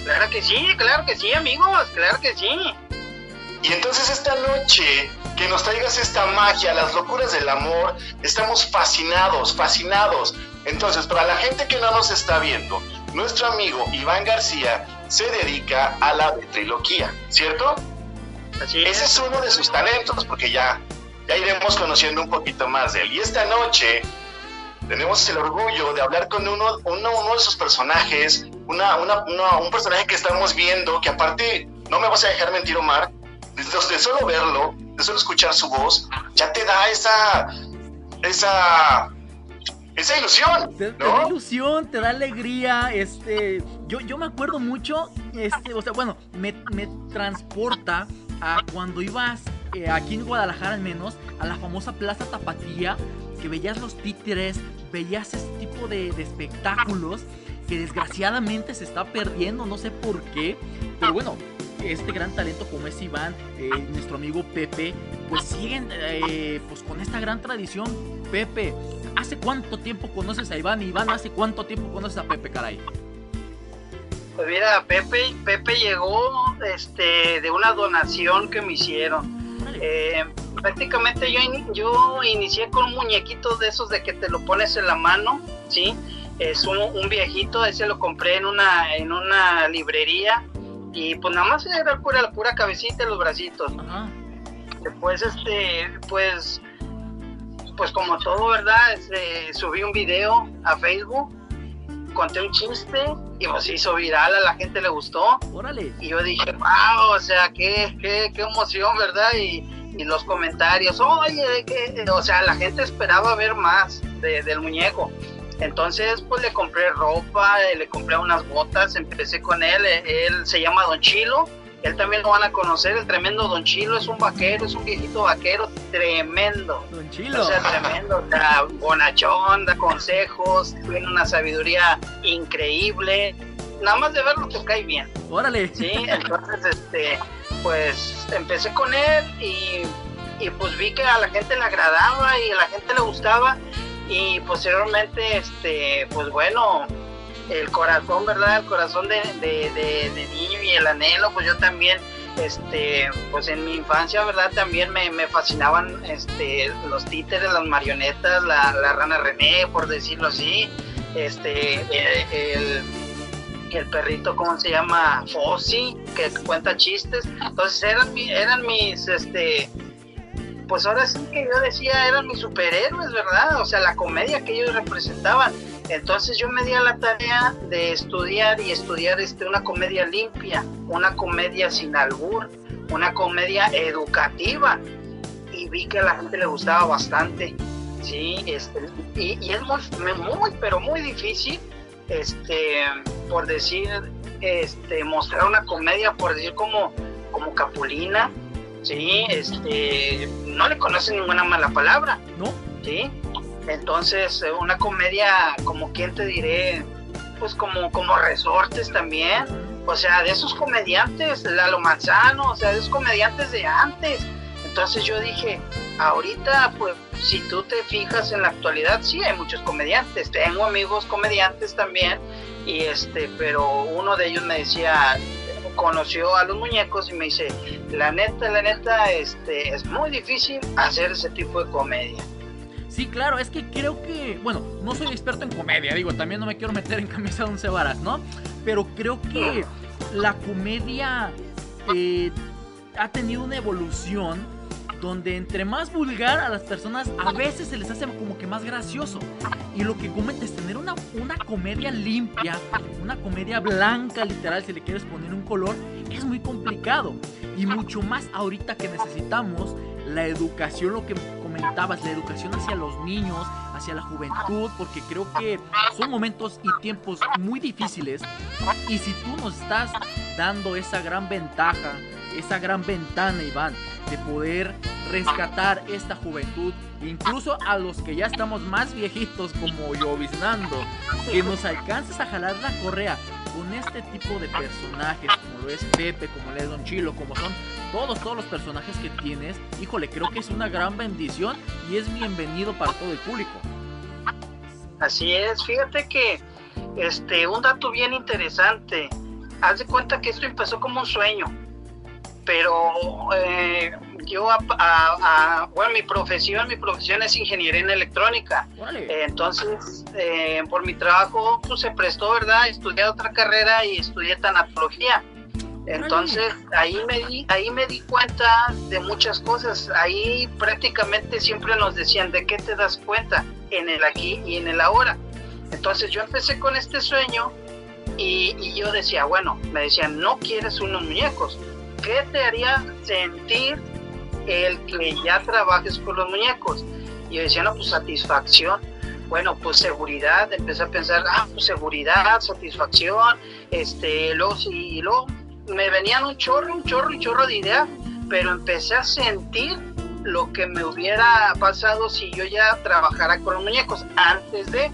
Claro que sí, claro que sí, amigos, claro que sí. Y entonces esta noche que nos traigas esta magia, las locuras del amor, estamos fascinados, fascinados. Entonces, para la gente que no nos está viendo, nuestro amigo Iván García se dedica a la ventriloquía, ¿cierto? Así Ese es uno de sus talentos, porque ya, ya iremos conociendo un poquito más de él. Y esta noche tenemos el orgullo de hablar con uno, uno, uno de sus personajes, una, una- una- un personaje que estamos viendo, que aparte, no me vas a dejar mentir, Omar, de, de solo verlo, de solo escuchar su voz, ya te da esa, esa, esa ilusión, Te, te ¿no? da ilusión, te da alegría, este, yo, yo me acuerdo mucho, este, o sea, bueno, me, me transporta a cuando ibas eh, aquí en Guadalajara al menos, a la famosa Plaza Tapatía, que veías los títeres, veías ese tipo de, espectáculos que desgraciadamente se está perdiendo, no sé por qué, pero bueno, este gran talento como es Iván, eh, nuestro amigo Pepe, pues siguen eh, pues con esta gran tradición. Pepe, ¿hace cuánto tiempo conoces a Iván? Iván, ¿hace cuánto tiempo conoces a Pepe, caray? Pues mira, Pepe, Pepe llegó este, de una donación que me hicieron. Eh, prácticamente yo, in- yo inicié con un muñequito de esos de que te lo pones en la mano, ¿sí? Es un, un viejito, ese lo compré en una, en una librería y pues nada más era pura, la pura cabecita y los bracitos. Después, este, pues, pues como todo, ¿verdad? Este, subí un video a Facebook conté un chiste y pues se hizo viral, a la gente le gustó. Órale. Y yo dije, wow, o sea, qué, qué, qué emoción, ¿verdad? Y, y los comentarios, oye, que, o sea, la gente esperaba ver más de- del muñeco. Entonces, pues le compré ropa, le compré unas botas, empecé con él, él se llama Don Chilo, él también lo van a conocer, el tremendo Don Chilo es un vaquero, es un viejito vaquero tremendo. Don Chilo. O sea, tremendo, o sea, bonachón, da consejos, tiene una sabiduría increíble. Nada más de verlo te cae bien. Órale. Sí, entonces, este, pues empecé con él y, y pues vi que a la gente le agradaba y a la gente le gustaba y posteriormente, este, pues bueno, el corazón, ¿verdad? El corazón de, de, de- de niño el anhelo, pues yo también, este, pues en mi infancia, ¿verdad? También me, fascinaban, este, los títeres, las marionetas, la, la rana René, por decirlo así, este, eh, el, el perrito, ¿cómo se llama? Fossi, que cuenta chistes. Entonces eran, eran mis, este, pues ahora sí que yo decía, eran mis superhéroes, ¿verdad? O sea, la comedia que ellos representaban. Entonces yo me di a la tarea de estudiar y estudiar este, una comedia limpia, una comedia sin albur, una comedia educativa. Y vi que a la gente le gustaba bastante. Sí, este, y, y es muy, muy, pero muy difícil, este, por decir, este, mostrar una comedia, por decir como, como Capulina, sí, este, no le conocen ninguna mala palabra, ¿no? Sí, entonces eh, una comedia, como quien te diré, pues como, como resortes también, o sea, de esos comediantes, Lalo Manzano, o sea, de esos comediantes de antes. Entonces yo dije, ahorita, pues, si tú te fijas en la actualidad, sí hay muchos comediantes. Tengo amigos comediantes también, y este, pero uno de ellos me decía, conoció a los muñecos y me dice, la neta, la neta, este, es muy difícil hacer ese tipo de comedia. Sí, claro, es que creo que, bueno, no soy experto en comedia, digo, también no me quiero meter en camisa de once varas, ¿no? Pero creo que la comedia eh, ha tenido una evolución donde entre más vulgar a las personas a veces se les hace como que más gracioso. Y lo que comentas, tener una, una comedia limpia, una comedia blanca literal, si le quieres poner un color, es muy complicado. Y mucho más ahorita que necesitamos la educación, lo que comentabas, la educación hacia los niños, hacia la juventud, porque creo que son momentos y tiempos muy difíciles. Y si tú nos estás dando esa gran ventaja, esa gran ventana, Iván, de poder rescatar esta juventud, incluso a los que ya estamos más viejitos como Lloviznando, que nos alcances a jalar la correa con este tipo de personajes, como lo es Pepe, como lo es Don Chilo, como son todos, todos los personajes que tienes, híjole, creo que es una gran bendición y es bienvenido para todo el público. Así es, fíjate que este un dato bien interesante. Haz de cuenta que esto empezó como un sueño, pero eh, yo a, a- a- bueno mi profesión mi profesión es ingeniería en electrónica. Eh, entonces eh, por mi trabajo pues, se prestó, verdad, estudié otra carrera y estudié tanatología. Entonces ahí me di, ahí me di cuenta de muchas cosas. Ahí prácticamente siempre nos decían de qué te das cuenta en el aquí y en el ahora. Entonces yo empecé con este sueño y, yo decía, bueno, me decían, no quieres unos muñecos. ¿Qué te haría sentir el que ya trabajes con los muñecos? Y yo decía, no, pues satisfacción. Bueno, pues seguridad. Empecé a pensar, ah, pues seguridad, satisfacción. Este, sí, y luego me venían un chorro, un chorro, un chorro de ideas, pero empecé a sentir lo que me hubiera pasado si yo ya trabajara con los muñecos antes de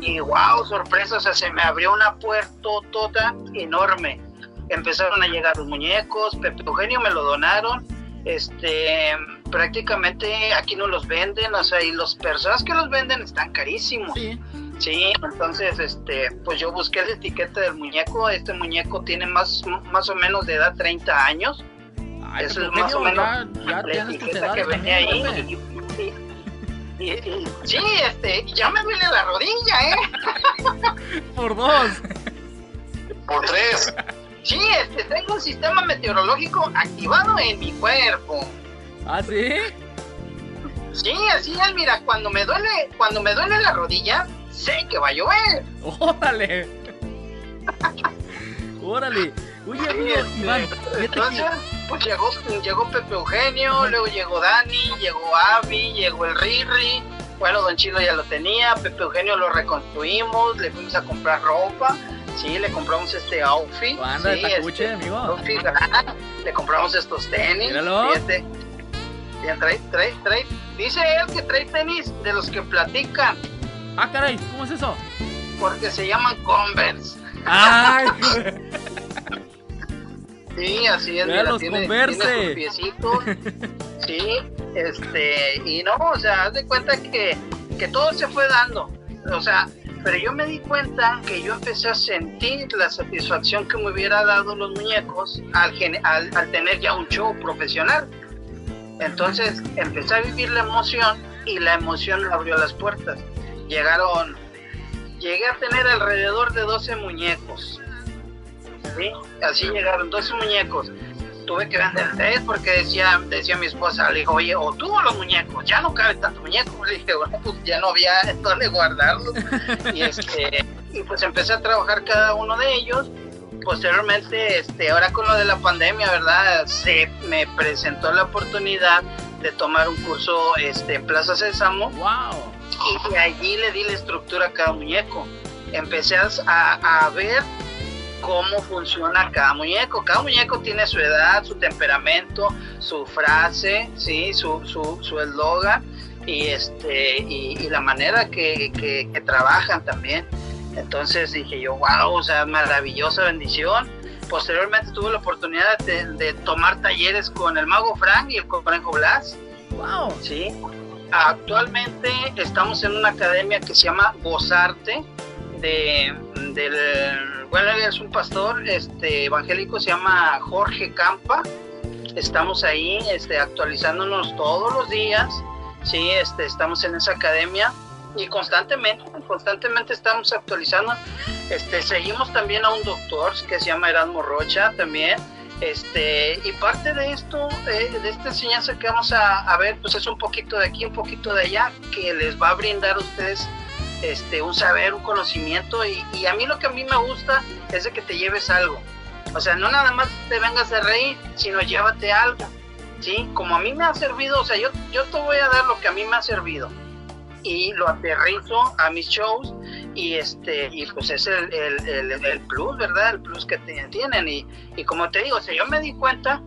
y wow, sorpresa, o sea, se me abrió una puerta toda enorme. Empezaron a llegar los muñecos, Pepe Eugenio me lo donaron, este, prácticamente aquí no los venden, o sea, y las personas que los venden están carísimos. Sí. Entonces, este, pues yo busqué la etiqueta del muñeco, este muñeco tiene más, más o menos de edad 30 años. Eso es más o menos ya- ya la etiqueta que venía ahí. también, Y- y- y- y- sí, este, ya me duele la rodilla, ¿eh? Por dos. Por tres. Sí, este, tengo un sistema meteorológico activado en mi cuerpo. ¿Ah, sí? Sí, así es, mira, cuando me duele, cuando me duele la rodilla, sé que va a llover. ¡Órale! ¡Órale! Oye, amigo, este, Iván, Entonces, que- pues llegó, llegó Pepe Eugenio, luego llegó Dani, llegó Avi, llegó el Riri. Bueno, Don Chilo ya lo tenía, Pepe Eugenio lo reconstruimos, le fuimos a comprar ropa, sí, le compramos este outfit. Anda de sí, tacuche, este, amigo. outfit le compramos estos tenis. Míralo. Fíjate. Trae, trae, trae. Dice él que trae tenis de los que platican. Ah, caray, ¿cómo es eso? Porque se llaman Converse. ¡Ay! Sí, así es. Mira, los tiene, Converse. tiene sus piecitos. Sí, este, y no, o sea, haz de cuenta que, que todo se fue dando. O sea, pero yo me di cuenta que yo empecé a sentir la satisfacción que me hubiera dado los muñecos al, al, al tener ya un show profesional. Entonces empecé a vivir la emoción y la emoción abrió las puertas. Llegaron llegué a tener alrededor de 12 muñecos. ¿sí? Así llegaron 12 muñecos. Tuve que vender tres porque decía, decía mi esposa, le dijo, oye, o tú o los muñecos, ya no cabe tanto muñeco. Le dije, bueno, pues ya no había dónde guardarlos. y, este, y pues empecé a trabajar cada uno de ellos. Posteriormente, este, ahora con lo de la pandemia, ¿verdad? Se me presentó la oportunidad de tomar un curso este, en Plaza Sésamo. ¡Wow! Y de allí le di la estructura a cada muñeco. Empecé a, a- a ver cómo funciona cada muñeco. Cada muñeco tiene su edad, su temperamento, su frase, ¿sí? su su su eslogan y, este, y, y la manera que, que- que trabajan también. Entonces dije yo, wow, o sea, maravillosa bendición. Posteriormente tuve la oportunidad de, de tomar talleres con el mago Frank y el conejo Blas. ¡Wow! Sí. Actualmente estamos en una academia que se llama Gozarte, de, del, bueno, es un pastor este, evangélico, se llama Jorge Campa. Estamos ahí este, actualizándonos todos los días, sí, este, estamos en esa academia y constantemente, constantemente estamos actualizando. Este, seguimos también a un doctor que se llama Erasmo Rocha también. Este, y parte de esto, eh, de esta enseñanza que vamos a, a ver, pues es un poquito de aquí, un poquito de allá, que les va a brindar a ustedes este, un saber, un conocimiento. Y, y a mí lo que a mí me gusta es de que te lleves algo. O sea, no nada más te vengas a reír, sino llévate algo. ¿Sí? Como a mí me ha servido, o sea, yo, yo te voy a dar lo que a mí me ha servido y lo aterrizo a mis shows y este y pues es el, el, el- plus, ¿verdad? El plus que tienen y, y como te digo, o sea, yo me di cuenta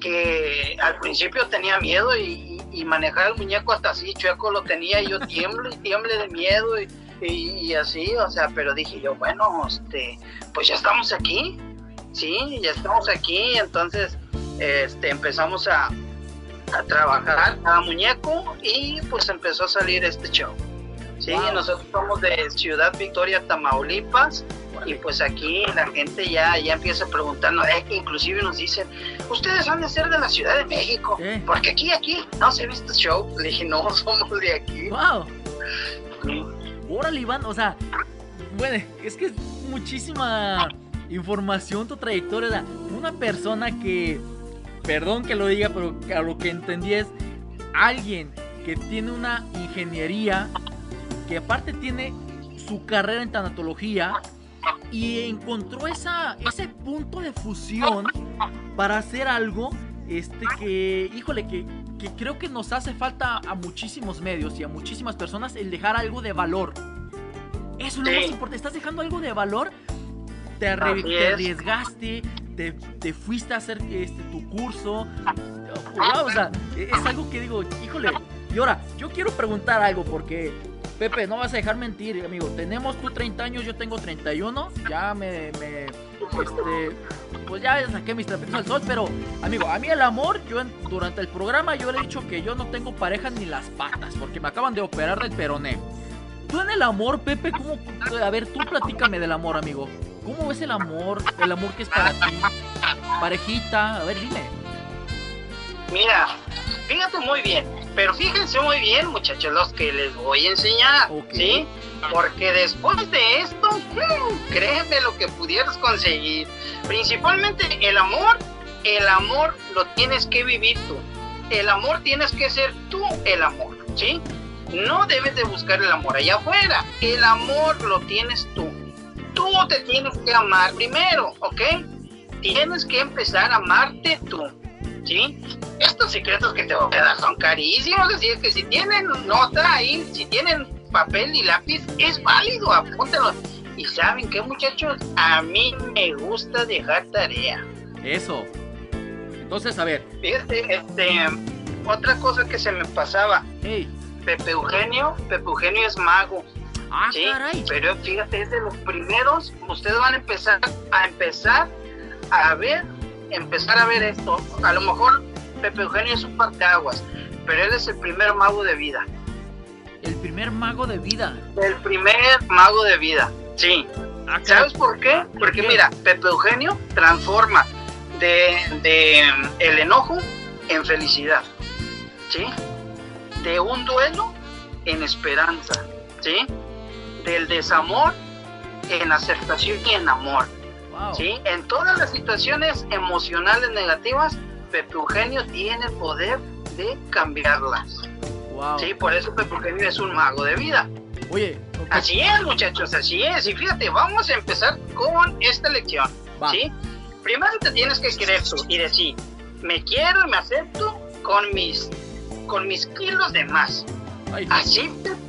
que al principio tenía miedo y, y- manejar el muñeco hasta así chueco lo tenía y yo tiemblo y tiemble de miedo y- y así, o sea, pero dije yo, bueno, este, pues ya estamos aquí, sí, ya estamos aquí, entonces este, empezamos a, a trabajar cada muñeco y pues empezó a salir este show. Sí, Wow. nosotros somos de Ciudad Victoria, Tamaulipas, y pues aquí la gente ya, ya empieza preguntando, eh, que inclusive nos dicen, ustedes han de ser de la Ciudad de México, ¿Qué? porque aquí, aquí, no se ve este show. Le dije, no, somos de aquí. ¡Wow! Órale, Iván, o sea, bueno, es que es muchísima información tu trayectoria. Una persona que, perdón que lo diga, pero a lo que entendí es alguien que tiene una ingeniería, que aparte tiene su carrera en tanatología y encontró esa, ese punto de fusión para hacer algo este que, híjole, que, que creo que nos hace falta a muchísimos medios y a muchísimas personas el dejar algo de valor. Eso es lo Sí. más importante. Estás dejando algo de valor. Te, te es. arriesgaste, te, te fuiste a hacer este, tu curso. Wow, o sea, es algo que digo, híjole. Y ahora, yo quiero preguntar algo porque, Pepe, no vas a dejar mentir, amigo. Tenemos tú 30 años, yo tengo 31. Ya me, me este, pues ya saqué mis trapitos al sol, pero amigo, a mí el amor, yo en- durante el programa yo le he dicho que yo no tengo pareja ni las patas, porque me acaban de operar del peroné. Tú en el amor, Pepe, ¿cómo? A ver, tú platícame del amor, amigo. ¿Cómo ves el amor? El amor que es para ti. Parejita, a ver, dime. Mira, fíjate muy bien, pero fíjense muy bien, muchachos, los que les voy a enseñar. ¿sí? Porque después de esto, hmm, créeme lo que pudieras conseguir. Principalmente el amor, el amor lo tienes que vivir tú. El amor tienes que ser tú el amor, ¿sí? No debes de buscar el amor allá afuera. El amor lo tienes tú. Tú te tienes que amar primero, ¿ok? Tienes que empezar a amarte tú, ¿sí? Estos secretos que te voy a dar son carísimos, así es que si tienen nota ahí, si tienen papel y lápiz, es válido, apúntenlo. Y saben qué muchachos, a mí me gusta dejar tarea. Eso. Entonces, a ver. Fíjate, este, otra cosa que se me pasaba, Hey. Pepe Eugenio, Pepe Eugenio es mago. Ah, Sí, caray. pero fíjate, es de los primeros, ustedes van a empezar a empezar a ver, empezar a ver esto. A lo mejor Pepe Eugenio es un parteaguas, pero él es el primer mago de vida. El primer mago de vida. El primer mago de vida, sí. Ah, ¿Sabes por qué? Porque qué? mira, Pepe Eugenio transforma de, de el enojo en felicidad, ¿sí? De un duelo en esperanza, ¿sí? Del desamor en aceptación y en amor. ¿sí? En todas las situaciones emocionales negativas, Pepe Eugenio tiene el poder de cambiarlas. Sí, por eso Pepe Eugenio es un mago de vida. Oye, Así es, muchachos, así es. Y fíjate, vamos a empezar con esta lección. ¿sí? Primero te tienes que querer tú y decir, me quiero y me acepto con mis, con mis kilos de más.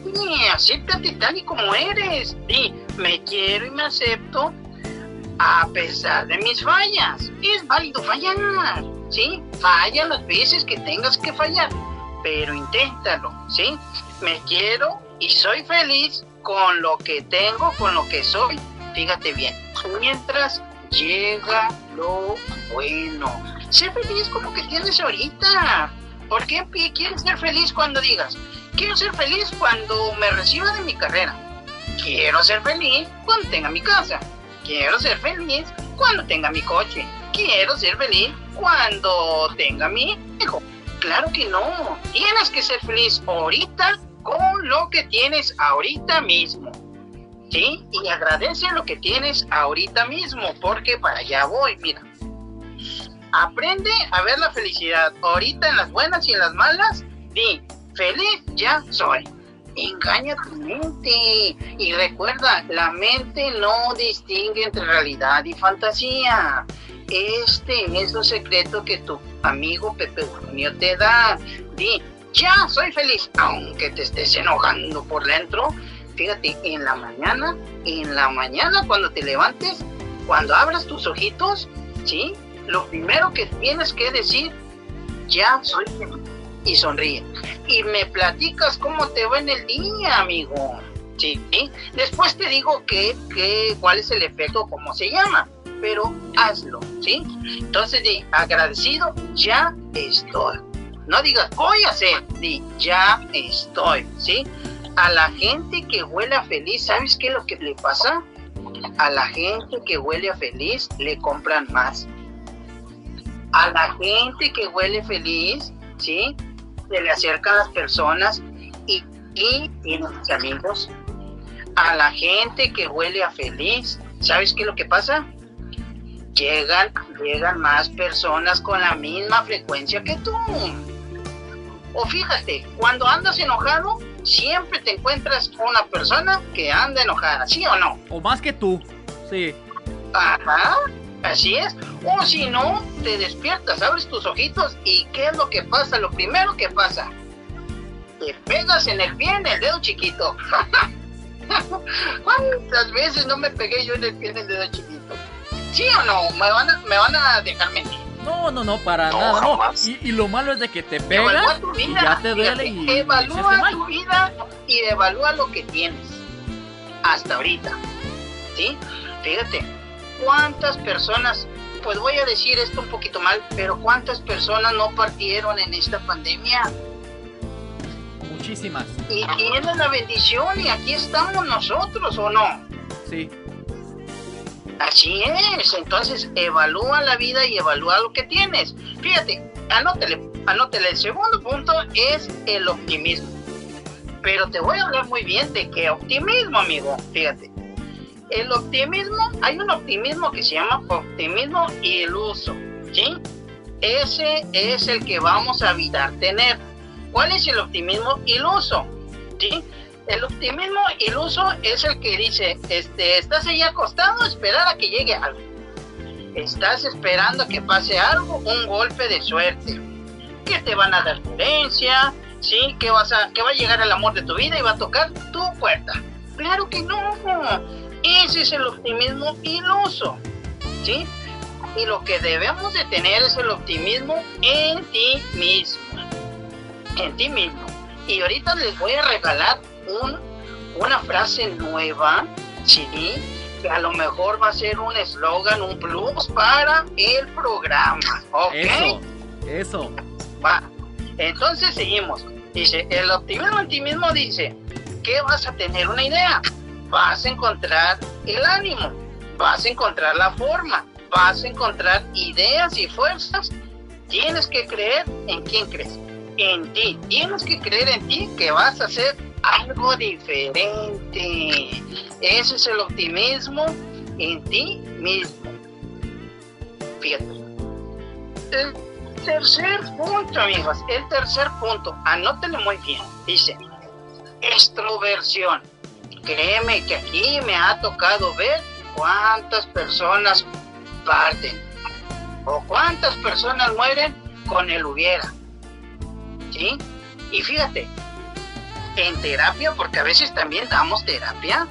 Acéptate, acéptate tal y como eres. Di, me quiero y me acepto a pesar de mis fallas. Es válido fallar, ¿sí? Falla las veces que tengas que fallar, pero inténtalo, ¿sí? Me quiero y soy feliz con lo que tengo, con lo que soy. Fíjate bien, mientras llega lo bueno. Sé feliz con lo que tienes ahorita. ¿Por qué quieres ser feliz cuando digas? Quiero ser feliz cuando me reciba de mi carrera. Quiero ser feliz cuando tenga mi casa. Quiero ser feliz cuando tenga mi coche. Quiero ser feliz cuando tenga mi hijo. Claro que no. Tienes que ser feliz ahorita con lo que tienes ahorita mismo. ¿Sí? Y agradece lo que tienes ahorita mismo, porque para allá voy, mira. Aprende a ver la felicidad ahorita en las buenas y en las malas. Di, feliz ya soy. Engaña tu mente. Y recuerda, la mente no distingue entre realidad y fantasía. Este es un secreto que tu amigo Pepe Eugenio te da. Di, ya soy feliz, aunque te estés enojando por dentro. Fíjate, en la mañana, en la mañana cuando te levantes, cuando abras tus ojitos, ¿sí? Lo primero que tienes que decir, ya soy feliz. Y sonríe. Y me platicas cómo te va en el día, amigo. Sí, ¿sí? Después te digo que, que, cuál es el efecto, cómo se llama. Pero hazlo, ¿sí? Entonces, di, agradecido, ya estoy. No digas, voy a hacer, di, ya estoy, ¿sí? A la gente que huele a feliz, ¿sabes qué es lo que le pasa? A la gente que huele a feliz le compran más. A la gente que huele feliz, ¿sí? Se le acercan las personas y, y tiene amigos. A la gente que huele a feliz, ¿sabes qué es lo que pasa? Llegan, llegan más personas con la misma frecuencia que tú. O fíjate, cuando andas enojado, siempre te encuentras una persona que anda enojada, ¿sí o no? O más que tú. Sí. Ajá, así es. O si no, te despiertas, abres tus ojitos y ¿qué es lo que pasa? Lo primero que pasa, te pegas en el pie, en el dedo chiquito. ¿Cuántas veces no me pegué yo en el pie, en el dedo chiquito? ¿Sí o no? ¿Me van a, me van a dejar mentir? No, no, no, para No, nada. No. Y, y lo malo es de que te pegas tu y ya te duele y evalúa tu vida y evalúa lo que tienes hasta ahorita. ¿Sí? Fíjate, cuántas personas, pues voy a decir esto un poquito mal, pero cuántas personas no partieron en esta pandemia Muchísimas. y tienen la bendición y aquí estamos nosotros, ¿o no? Sí. Así es, entonces evalúa la vida y evalúa lo que tienes. Fíjate, anótele, anótele. El segundo punto es el optimismo. Pero te voy a hablar muy bien de qué optimismo, amigo. Fíjate. El optimismo, hay un optimismo que se llama optimismo iluso, ¿sí? Ese es el que vamos a evitar tener. ¿Cuál es el optimismo iluso? ¿Sí? El optimismo iluso es el que dice, este, estás ahí acostado esperar a que llegue algo. Estás esperando a que pase algo, un golpe de suerte. Que te van a dar herencia, sí, que vas a, que va a llegar el amor de tu vida y va a tocar tu puerta. Claro que no. Ese es el optimismo iluso, ¿sí? Y lo que debemos de tener es el optimismo en ti mismo. En ti mismo. Y ahorita les voy a regalar un, una frase nueva, ¿sí? Que a lo mejor va a ser un eslogan, un plus para el programa, ¿ok? Eso. Eso. Va. Entonces seguimos. Dice, el optimismo en ti mismo dice, que vas a tener una idea, vas a encontrar el ánimo, vas a encontrar la forma, vas a encontrar ideas y fuerzas. Tienes que creer en quién crees, en ti. Tienes que creer en ti que vas a hacer algo diferente. Ese es el optimismo en ti mismo. Fíjate. El tercer punto, amigos, el tercer punto, anótenlo muy bien. Dice, extroversión. Créeme que aquí me ha tocado ver cuántas personas parten o cuántas personas mueren con el hubiera. ¿Sí? Y fíjate, en terapia, porque a veces también damos terapia,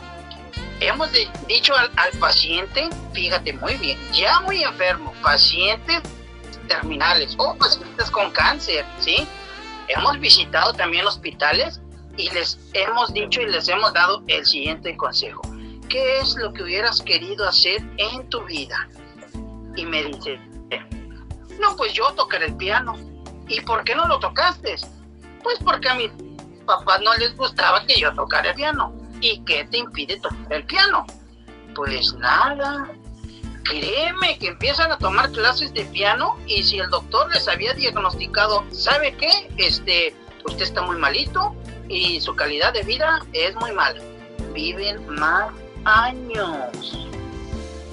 hemos dicho al, al paciente, fíjate muy bien, ya muy enfermo, pacientes terminales o pacientes con cáncer, ¿sí? Hemos visitado también hospitales y les hemos dicho y les hemos dado el siguiente consejo. ¿Qué es lo que hubieras querido hacer en tu vida? Y me dice, no, pues yo tocar el piano. ¿Y por qué no lo tocaste? Pues porque a mis papás no les gustaba que yo tocara el piano. ¿Y qué te impide tocar el piano? Pues nada. Créeme que empiezan a tomar clases de piano y si el doctor les había diagnosticado, ¿sabe qué? Este, usted está muy malito y su calidad de vida es muy mala. Viven más años.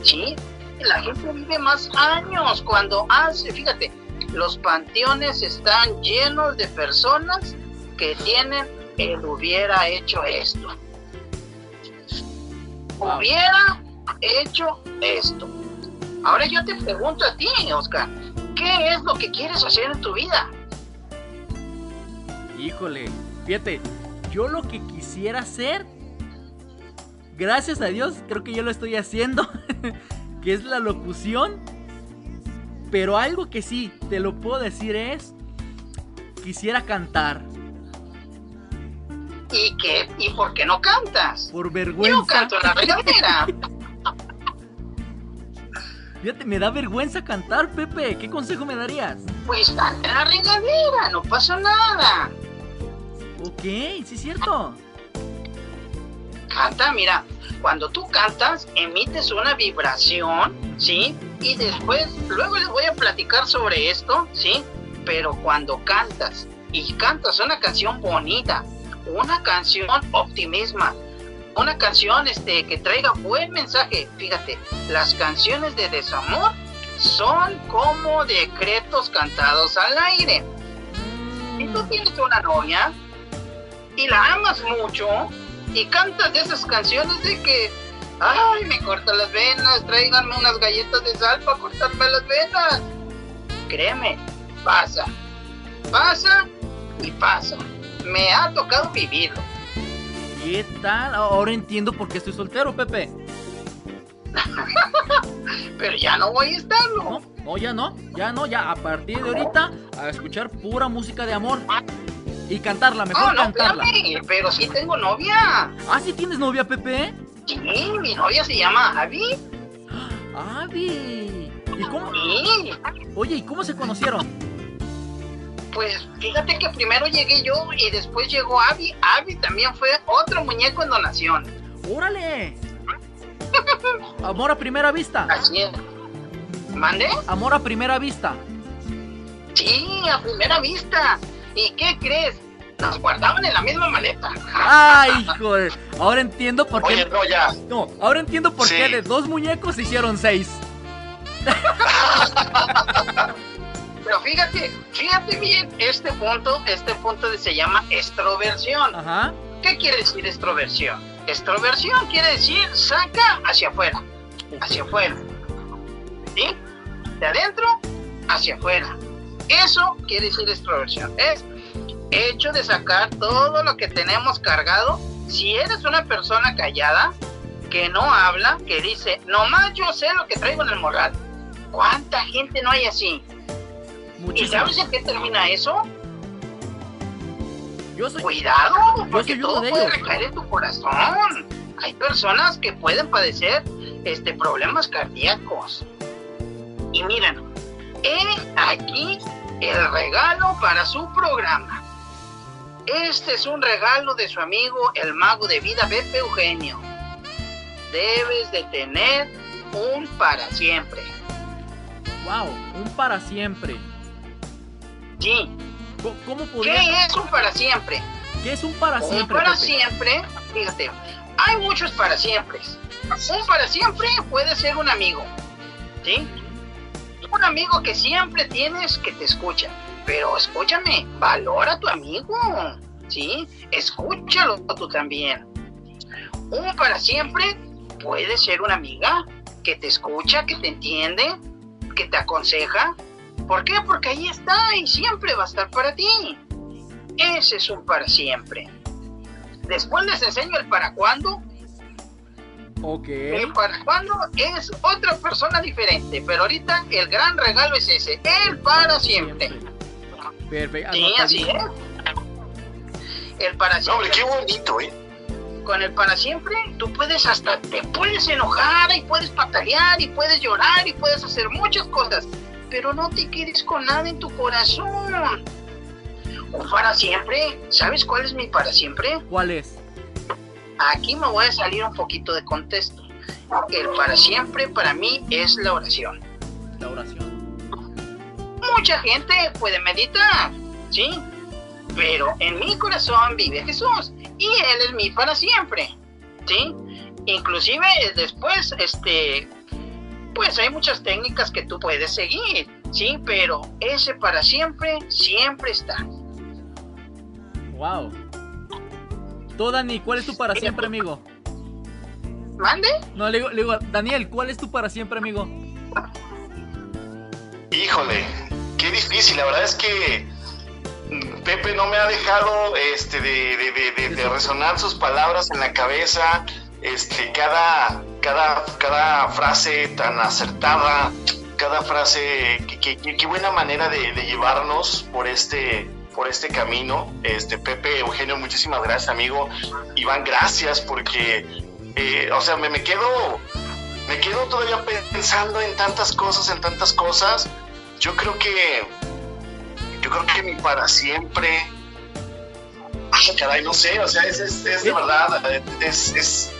¿Sí? La gente vive más años cuando hace, fíjate, los panteones están llenos de personas que tienen el hubiera hecho esto. Hubiera hecho esto. Ahora yo te pregunto a ti, Oscar, ¿qué es lo que quieres hacer en tu vida? Híjole, fíjate, yo lo que quisiera hacer, gracias a Dios, creo que yo lo estoy haciendo, que es la locución. Pero algo que sí, te lo puedo decir es, quisiera cantar. ¿Y qué? ¿Y por qué no cantas? Por vergüenza. Yo canto en la regadera. Fíjate, me da vergüenza cantar, Pepe. ¿Qué consejo me darías? Pues canta en la regadera, no pasa nada. Ok, sí es cierto. Canta, mira, cuando tú cantas, emites una vibración, ¿sí? Y después, luego les voy a platicar sobre esto, ¿sí? Pero cuando cantas y cantas una canción bonita, una canción optimisma, una canción este, que traiga buen mensaje, fíjate, las canciones de desamor son como decretos cantados al aire. Si tú tienes una novia y la amas mucho y cantas de esas canciones de que, ay, me cortan las venas, tráiganme unas galletas de sal para cortarme las venas. Créeme, pasa, pasa y pasa. Me ha tocado vivirlo. ¿Qué tal? Ahora entiendo por qué estoy soltero, Pepe. Pero ya no voy a estarlo. No, no, ya no, ya no, ya a partir de ahorita a escuchar pura música de amor. Y cantarla, mejor No, no, cantarla. pero sí tengo novia. Ah, ¿sí tienes novia, Pepe? Sí, mi novia se llama Abby. Abby. ¿Y cómo? Sí. Oye, ¿y cómo se conocieron? Pues fíjate que primero llegué yo y después llegó Abby. Abby también fue otro muñeco en donación. ¡Órale! Amor a primera vista. Así es. ¿Mande? Amor a primera vista. Sí, a primera vista. ¿Y qué crees? Nos guardaban en la misma maleta. ¡Ay, joder! Ahora entiendo por qué. Oye, no, ya. No, ahora entiendo por Sí. qué de dos muñecos se hicieron seis. Pero fíjate, fíjate bien, este punto, este punto se llama extroversión. Ajá. ¿Qué quiere decir extroversión? Extroversión quiere decir saca hacia afuera, hacia afuera. ¿Sí? De adentro hacia afuera. Eso quiere decir extroversión. Es hecho de sacar todo lo que tenemos cargado. Si eres una persona callada, que no habla, que dice, nomás yo sé lo que traigo en el morral. ¿Cuánta gente no hay así? ¿Y sabes en qué termina eso? Yo soy. Cuidado, Yo porque soy uno todo de puede ellos. recaer en tu corazón. Hay personas que pueden padecer este, problemas cardíacos. Y miren, he aquí el regalo para su programa. Este es un regalo de su amigo el mago de vida Pepe Eugenio. Debes de tener un para siempre. Wow, un para siempre. Sí. Co- ¿Cómo podría? ¿Qué es un para siempre? ¿Qué es un para Un siempre? para Pepe? siempre, fíjate, hay muchos para siempre. Un para siempre puede ser un amigo, ¿sí? Amigo que siempre tienes que te escucha. Pero escúchame, valora a tu amigo, ¿sí? Escúchalo tú también. Un para siempre puede ser una amiga que te escucha, que te entiende, que te aconseja. ¿Por qué? Porque ahí está y siempre va a estar para ti. Ese es un para siempre. Después les enseño el para cuándo. Ok. El para cuándo es otra persona diferente, pero ahorita el gran regalo es ese, el para siempre. Perfecto. Sí, así es. El para siempre. hombre, qué bonito, ¿eh? Con el para siempre, tú puedes hasta, te puedes enojar y puedes patalear y puedes llorar y puedes hacer muchas cosas, pero no te quedes con nada en tu corazón. Un para siempre, ¿sabes cuál es mi para siempre? ¿Cuál es? Aquí me voy a salir un poquito de contexto. El para siempre para mí es la oración. La oración. Mucha gente puede meditar, ¿sí? Pero en mi corazón vive Jesús y Él es mi para siempre, ¿sí? Inclusive después, este, pues hay muchas técnicas que tú puedes seguir, ¿sí? Pero ese para siempre, siempre está. Wow. Tú, Dani, ¿cuál es tu para siempre, amigo? ¿Mande? No, le digo, le digo, Daniel, ¿cuál es tu para siempre, amigo? Híjole, qué difícil. La verdad es que mm, Pepe no me ha dejado este, de, de- de- de- resonar sus palabras en la cabeza. Este, cada, cada, cada frase tan acertada, cada frase, qué, buena manera de llevarnos por este, por este camino. Este, Pepe, Eugenio, muchísimas gracias, amigo. Iván, gracias porque, eh, o sea, me, me quedo, me quedo todavía pensando en tantas cosas, en tantas cosas. Yo creo que, yo creo que mi para siempre, ay, caray, no sé, o sea, es, es, es de verdad, es, es,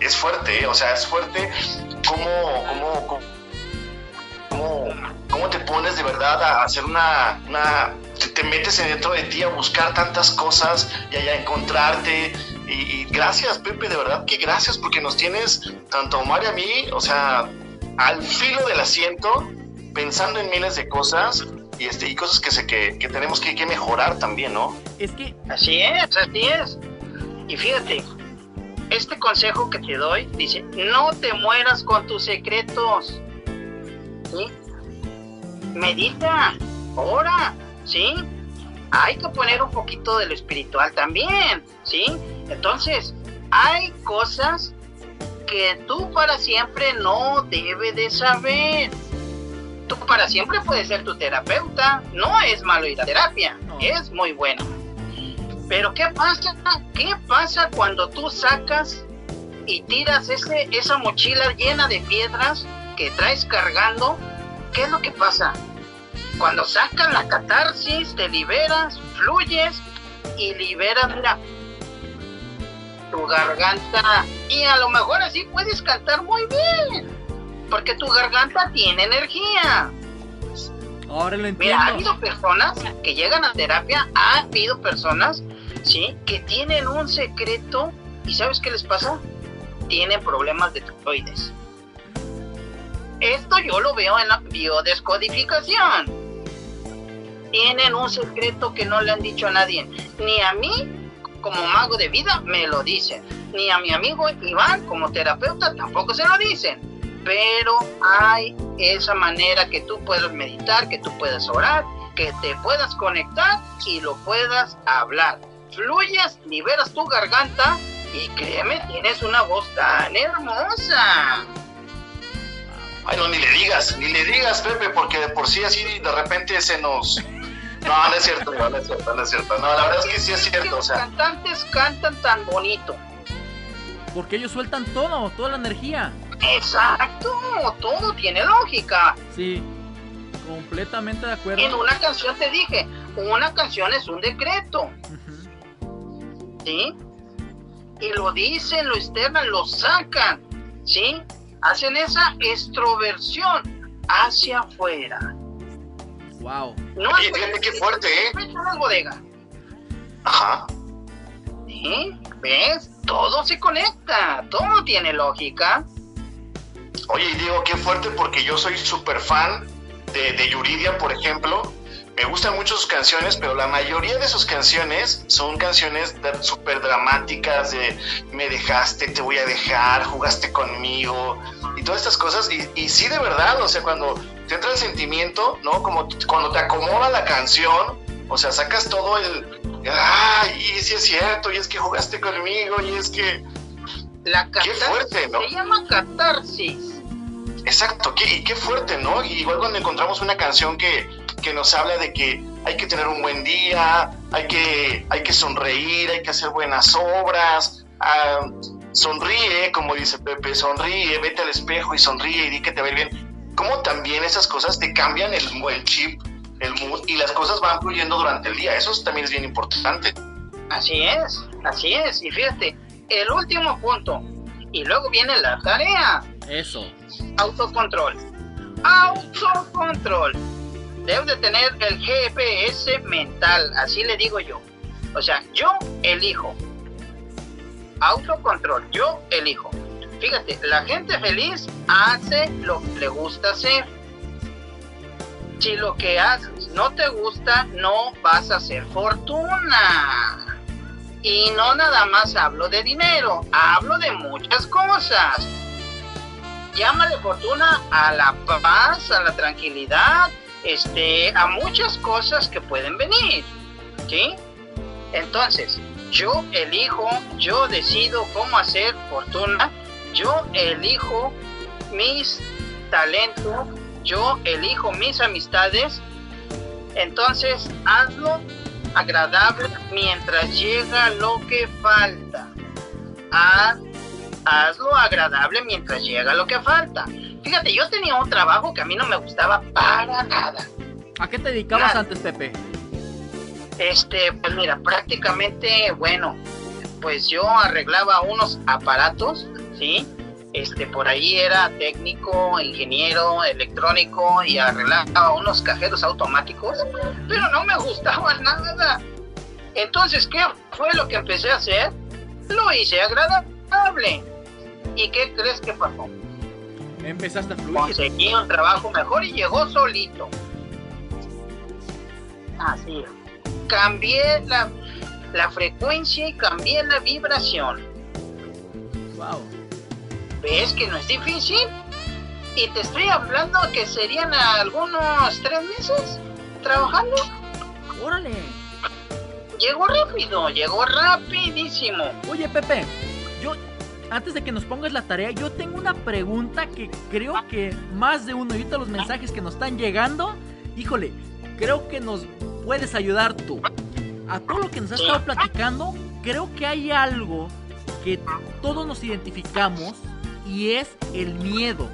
es fuerte, ¿eh? o sea, es fuerte cómo, cómo, cómo, cómo, cómo te pones de verdad a hacer una, una te- te metes dentro de ti a buscar tantas cosas y a encontrarte. Y, y gracias, Pepe, de verdad que gracias porque nos tienes, tanto a Omar y a mí, o sea, al filo del asiento, pensando en miles de cosas y, este, y cosas que, se, que, que tenemos que, que mejorar también, ¿no? Es que Así es, así es. Y fíjate, este consejo que te doy dice, no te mueras con tus secretos. ¿Sí? Medita, ora, ¿sí? Hay que poner un poquito de lo espiritual también, ¿sí? Entonces, hay cosas que tú para siempre no debes de saber. Tú para siempre puedes ser tu terapeuta. No es malo ir a terapia, es muy bueno. Pero ¿qué pasa? ¿Qué pasa cuando tú sacas y tiras ese, esa mochila llena de piedras que traes cargando? ¿Qué es lo que pasa? Cuando sacas la catarsis, te liberas, fluyes y liberas, mira, tu garganta. Y a lo mejor así puedes cantar muy bien, porque tu garganta tiene energía. ahora lo Mira, ha entiendo. habido personas que llegan a terapia, ha habido personas, ¿sí? Que tienen un secreto y ¿sabes qué les pasa? Tienen problemas de tiroides. Esto yo lo veo en la biodescodificación. Tienen un secreto que no le han dicho a nadie. Ni a mí, como mago de vida, me lo dicen. Ni a mi amigo Iván, como terapeuta, tampoco se lo dicen. Pero hay esa manera que tú puedas meditar, que tú puedas orar, que te puedas conectar y lo puedas hablar. Fluyes, liberas tu garganta y créeme, tienes una voz tan hermosa. Ay, no, ni le digas, ni le digas, Pepe, porque de por sí así de repente se nos... No, no es cierto, no, no es cierto, no es cierto. No, la verdad es que sí es cierto, o Los sea... cantantes cantan tan bonito. Porque ellos sueltan todo, toda la energía. Exacto, todo tiene lógica. Sí, completamente de En acuerdo. una canción te dije, una canción es un decreto. ¿Sí? Y lo dicen, lo externan, lo sacan. ¿Sí? Hacen esa extroversión hacia afuera. Wow. No Oye, fíjate qué fuerte, ¿eh? Ajá. ¿Sí? ¿Ves? todo se conecta, todo tiene lógica. Oye, y digo, qué fuerte porque yo soy súper fan de, de Yuridia, por ejemplo. Me gustan mucho sus canciones, pero la mayoría de sus canciones son canciones de- súper dramáticas de me dejaste, te voy a dejar, jugaste conmigo y todas estas cosas. Y, y sí, de verdad, o sea, cuando te entra el sentimiento, ¿no? Como cuando te acomoda la canción, o sea, sacas todo el... ¡Ay! Y sí es cierto, y es que jugaste conmigo, y es que... La Qué fuerte, ¿no? Se llama catarsis. Exacto, qué, y qué fuerte, ¿no? Y igual cuando encontramos una canción que, que nos habla de que hay que tener un buen día, hay que, hay que sonreír, hay que hacer buenas obras, ah, sonríe, como dice Pepe, sonríe, vete al espejo y sonríe y di que te va bien. Como también esas cosas te cambian el, el chip, el mood, y las cosas van fluyendo durante el día. Eso también es bien importante. Así es, así es. Y fíjate, el último punto. Y luego viene la tarea. Eso. Autocontrol. Autocontrol. Debes de tener el GPS mental, así le digo yo. O sea, yo elijo. Autocontrol, yo elijo. Fíjate, la gente feliz hace lo que le gusta hacer. Si lo que haces no te gusta, no vas a hacer fortuna. Y no nada más hablo de dinero, hablo de muchas cosas. Llámale fortuna a la paz, a la tranquilidad, este, a muchas cosas que pueden venir. Entonces, yo elijo, yo decido cómo hacer fortuna, yo elijo mis talentos, yo elijo mis amistades. Entonces, hazlo agradable mientras llega lo que falta. Haz, hazlo agradable mientras llega lo que falta. Fíjate, yo tenía un trabajo que a mí no me gustaba para nada. ¿A qué te dedicabas antes, Pepe? Este, pues mira, prácticamente, bueno, pues yo arreglaba unos aparatos, ¿sí? Este, por ahí era técnico, ingeniero, electrónico y arreglaba unos cajeros automáticos, pero no me gustaba nada. Entonces, ¿qué fue lo que empecé a hacer? Lo hice agradable. ¿Y qué crees que pasó? Empezaste a fluir. Conseguí un trabajo mejor y llegó solito. Así. Cambié la, la frecuencia y cambié la vibración. Wow. ¿Ves que no es difícil? Y te estoy hablando que serían algunos tres meses trabajando. Órale. Llegó rápido, llegó rapidísimo. Oye, Pepe, yo, antes de que nos pongas la tarea, yo tengo una pregunta que creo que más de uno, ahorita los mensajes que nos están llegando, híjole, creo que nos puedes ayudar tú. A todo lo que nos has estado platicando, creo que hay algo que todos nos identificamos y es el miedo.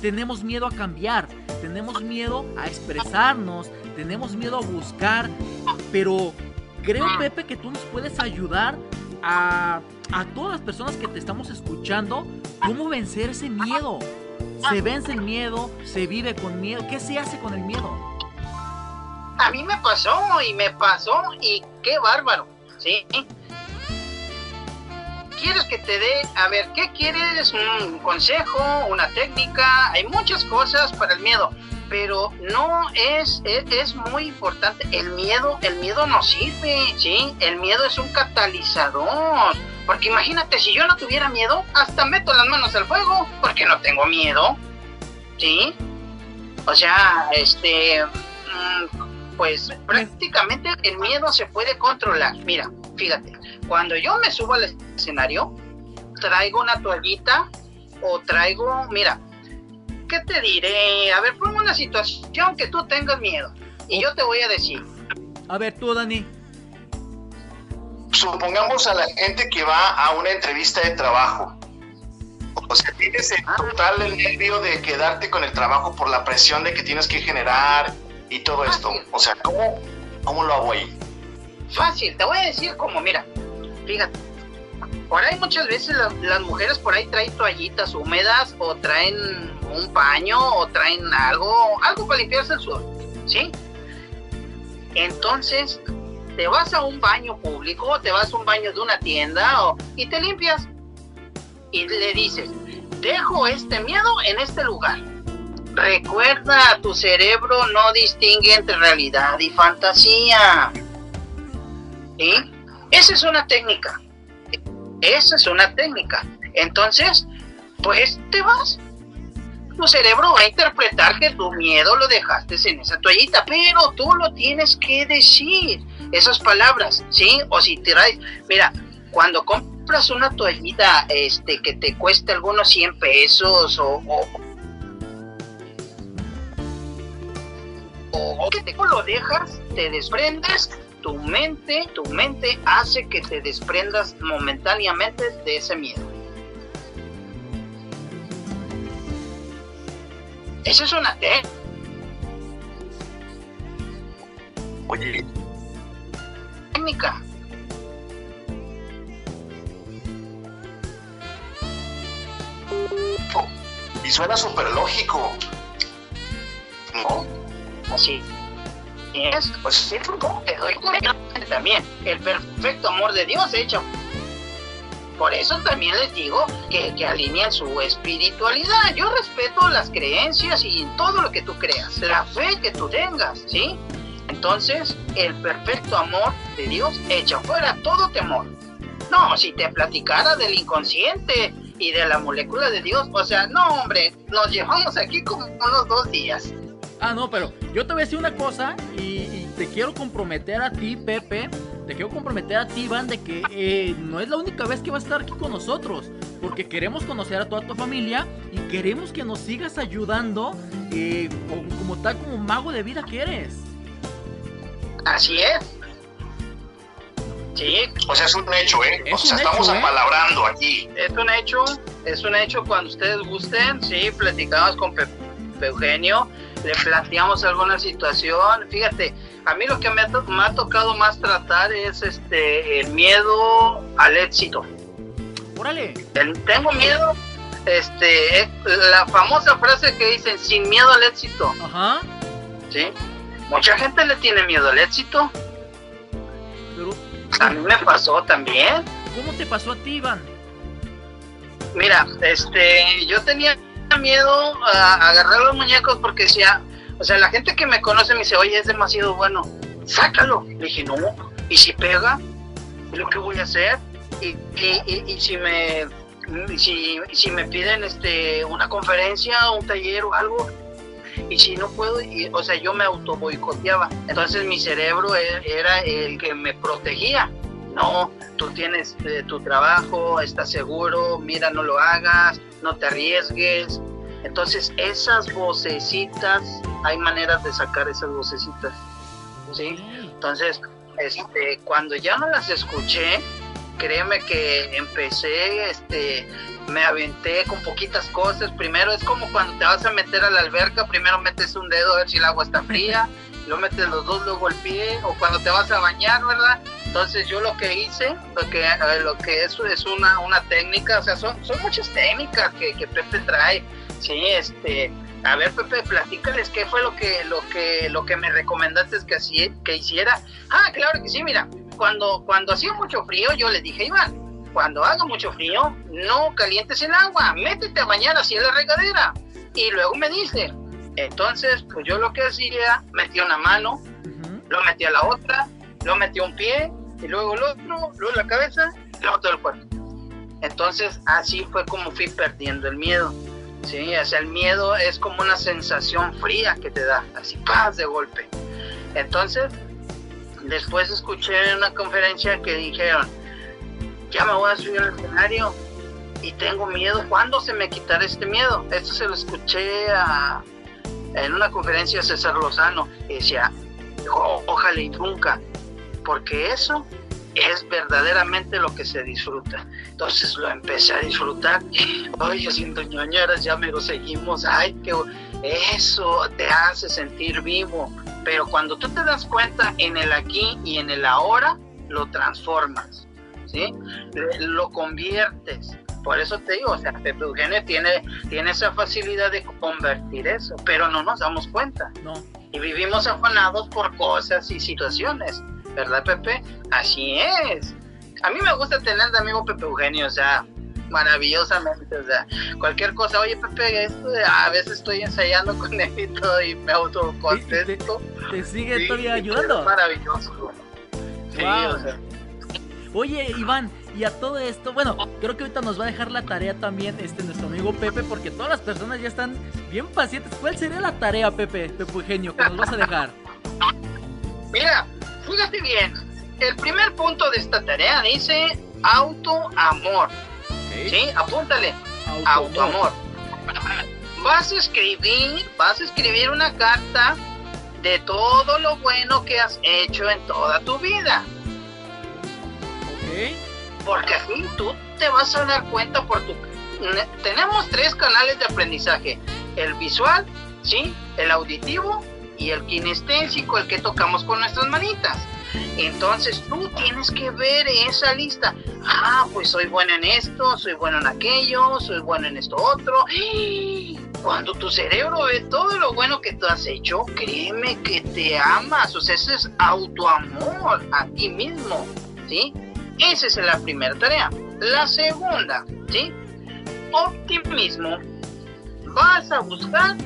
Tenemos miedo a cambiar, tenemos miedo a expresarnos, tenemos miedo a buscar, pero creo, Pepe, que tú nos puedes ayudar a, a todas las personas que te estamos escuchando cómo vencer ese miedo. Se vence el miedo, se vive con miedo. ¿Qué se hace con el miedo? A mí me pasó y me pasó y qué bárbaro, ¿sí? ¿Quieres que te dé? A ver, ¿qué quieres? ¿Un consejo? ¿Una técnica? Hay muchas cosas para el miedo, pero no es, es, es muy importante. El miedo, el miedo no sirve, ¿sí? El miedo es un catalizador. Porque imagínate, si yo no tuviera miedo, hasta meto las manos al fuego, porque no tengo miedo, ¿sí? O sea, este, mm, pues prácticamente el miedo se puede controlar. Mira, fíjate, cuando yo me subo al escenario, traigo una toallita o traigo, mira, ¿qué te diré? A ver, ponme una situación que tú tengas miedo y yo te voy a decir. A ver, tú, Dani. Supongamos a la gente que va a una entrevista de trabajo. O sea, tienes el total el nervio de quedarte con el trabajo por la presión de que tienes que generar y todo esto. O sea, ¿cómo, cómo lo hago ahí? Fácil, te voy a decir cómo, mira, fíjate. Por ahí muchas veces la- las mujeres por ahí traen toallitas húmedas o traen un paño o traen algo, algo para limpiarse el sudor, ¿sí? Entonces, te vas a un baño público, o te vas a un baño de una tienda o, y te limpias. Y le dices, dejo este miedo en este lugar. Recuerda, tu cerebro no distingue entre realidad y fantasía. ¿Sí? Esa es una técnica. Esa es una técnica. Entonces, pues te vas. Tu cerebro va a interpretar que tu miedo lo dejaste en esa toallita, pero tú lo tienes que decir. Esas palabras, ¿sí? O si traes, mira, cuando compras una toallita este, que te cueste algunos 100 pesos o, o que te lo dejas, te desprendes, tu mente, tu mente hace que te desprendas momentáneamente de ese miedo. Eso es una T. Oye, técnica. y suena súper lógico. ¿No? Así. Es, pues doy cuenta también. El perfecto amor de Dios hecho. Por eso también les digo que, que alineen su espiritualidad. Yo respeto las creencias y todo lo que tú creas, la fe que tú tengas, ¿sí? Entonces, el perfecto amor de Dios echa fuera todo temor. No, si te platicara del inconsciente y de la molécula de Dios, o sea, no, hombre, nos llevamos aquí como unos dos días. Ah, no, pero yo te voy a decir una cosa y, y te quiero comprometer a ti, Pepe. Te quiero comprometer a ti, Iván, de que eh, no es la única vez que vas a estar aquí con nosotros. Porque queremos conocer a toda tu familia y queremos que nos sigas ayudando eh, como, como tal, como mago de vida que eres. Así es. Sí. O sea, es un hecho, ¿eh? Es o sea, estamos hecho, ¿eh? apalabrando aquí. Es un hecho, es un hecho cuando ustedes gusten, sí, platicamos con Pepe Eugenio, le planteamos alguna situación, fíjate, a mí lo que me ha, to- me ha tocado más tratar es este el miedo al éxito. Órale. El- tengo miedo, este, es la famosa frase que dicen sin miedo al éxito. Ajá. Sí. Mucha gente le tiene miedo al éxito. Pero, A mí me pasó también. ¿cómo te pasó a ti, Iván? Mira, este, yo tenía miedo a agarrar los muñecos porque decía, o sea, la gente que me conoce me dice, oye, es demasiado bueno, sácalo. Le dije, no, y si pega, ¿y lo que voy a hacer? Y, y, y, y si me si, si me piden este una conferencia, un taller o algo, y si no puedo, y, o sea, yo me auto boicoteaba. Entonces mi cerebro e- era el que me protegía. No, tú tienes eh, tu trabajo, estás seguro, mira, no lo hagas, no te arriesgues. Entonces esas vocecitas, hay maneras de sacar esas vocecitas. ¿sí? Entonces, este, cuando ya no las escuché, créeme que empecé, este, me aventé con poquitas cosas. Primero es como cuando te vas a meter a la alberca, primero metes un dedo a ver si el agua está fría, luego metes los dos, luego el pie, o cuando te vas a bañar, ¿verdad? Entonces yo lo que hice, lo que, lo que es, es una, una técnica, o sea, son, son muchas técnicas que, que Pepe trae, sí, este, a ver Pepe, platícales qué fue lo que, lo que, lo que me recomendaste que, así, que hiciera. Ah, claro que sí, mira, cuando, cuando hacía mucho frío, yo le dije, Iván, cuando haga mucho frío, no calientes el agua, métete a bañar así en la regadera. Y luego me dice, entonces, pues yo lo que hacía, metía una mano, lo metía la otra, lo metía un pie, y luego el otro, luego la cabeza, y luego todo el cuerpo. Entonces, así fue como fui perdiendo el miedo. Sí, o sea, el miedo es como una sensación fría que te da, así paz de golpe. Entonces, después escuché en una conferencia que dijeron, ya me voy a subir al escenario y tengo miedo, ¿cuándo se me quitará este miedo? Esto se lo escuché a- en una conferencia César Lozano, decía, "O- ojalá y nunca, porque eso es verdaderamente lo que se disfruta. Entonces lo empecé a disfrutar. Ay, haciendo ñoñeras, ya me lo seguimos. Ay, que eso te hace sentir vivo. Pero cuando tú te das cuenta en el aquí y en el ahora, lo transformas. ¿sí? Lo conviertes. Por eso te digo, o sea, Pepe Eugenio tiene, tiene esa facilidad de convertir eso, pero no nos damos cuenta. No. Y vivimos afanados por cosas y situaciones. ¿verdad, Pepe? Así es. A mí me gusta tener de amigo Pepe Eugenio, o sea, maravillosamente, o sea, cualquier cosa, oye Pepe, esto de- a veces estoy ensayando con él y todo y me autocontesto. ¿Te sigue Sí, todavía Es ayudando? maravilloso. Sí, Wow. o sea, Oye, Iván, y a todo esto, bueno, creo que ahorita nos va a dejar la tarea también este nuestro amigo Pepe, porque todas las personas ya están bien pacientes. ¿Cuál sería la tarea, Pepe, Pepe Eugenio, que nos vas a dejar? Mira, fíjate bien. El primer punto de esta tarea dice autoamor. ¿Sí? Apúntale. Autoamor. Vas a escribir, vas a escribir una carta de todo lo bueno que has hecho en toda tu vida. Porque así tú te vas a dar cuenta por tu... ne- Tenemos tres canales de aprendizaje. El visual, ¿sí? El auditivo y el kinestésico, el que tocamos con nuestras manitas. Entonces tú tienes que ver esa lista. Ah, pues soy bueno en esto, soy bueno en aquello, soy bueno en esto otro. Cuando tu cerebro ve todo lo bueno que tú has hecho, créeme que te amas. O sea, ese es autoamor a ti mismo. ¿Sí? Esa es la primera tarea. La segunda, ¿sí? Optimismo. Vas a buscar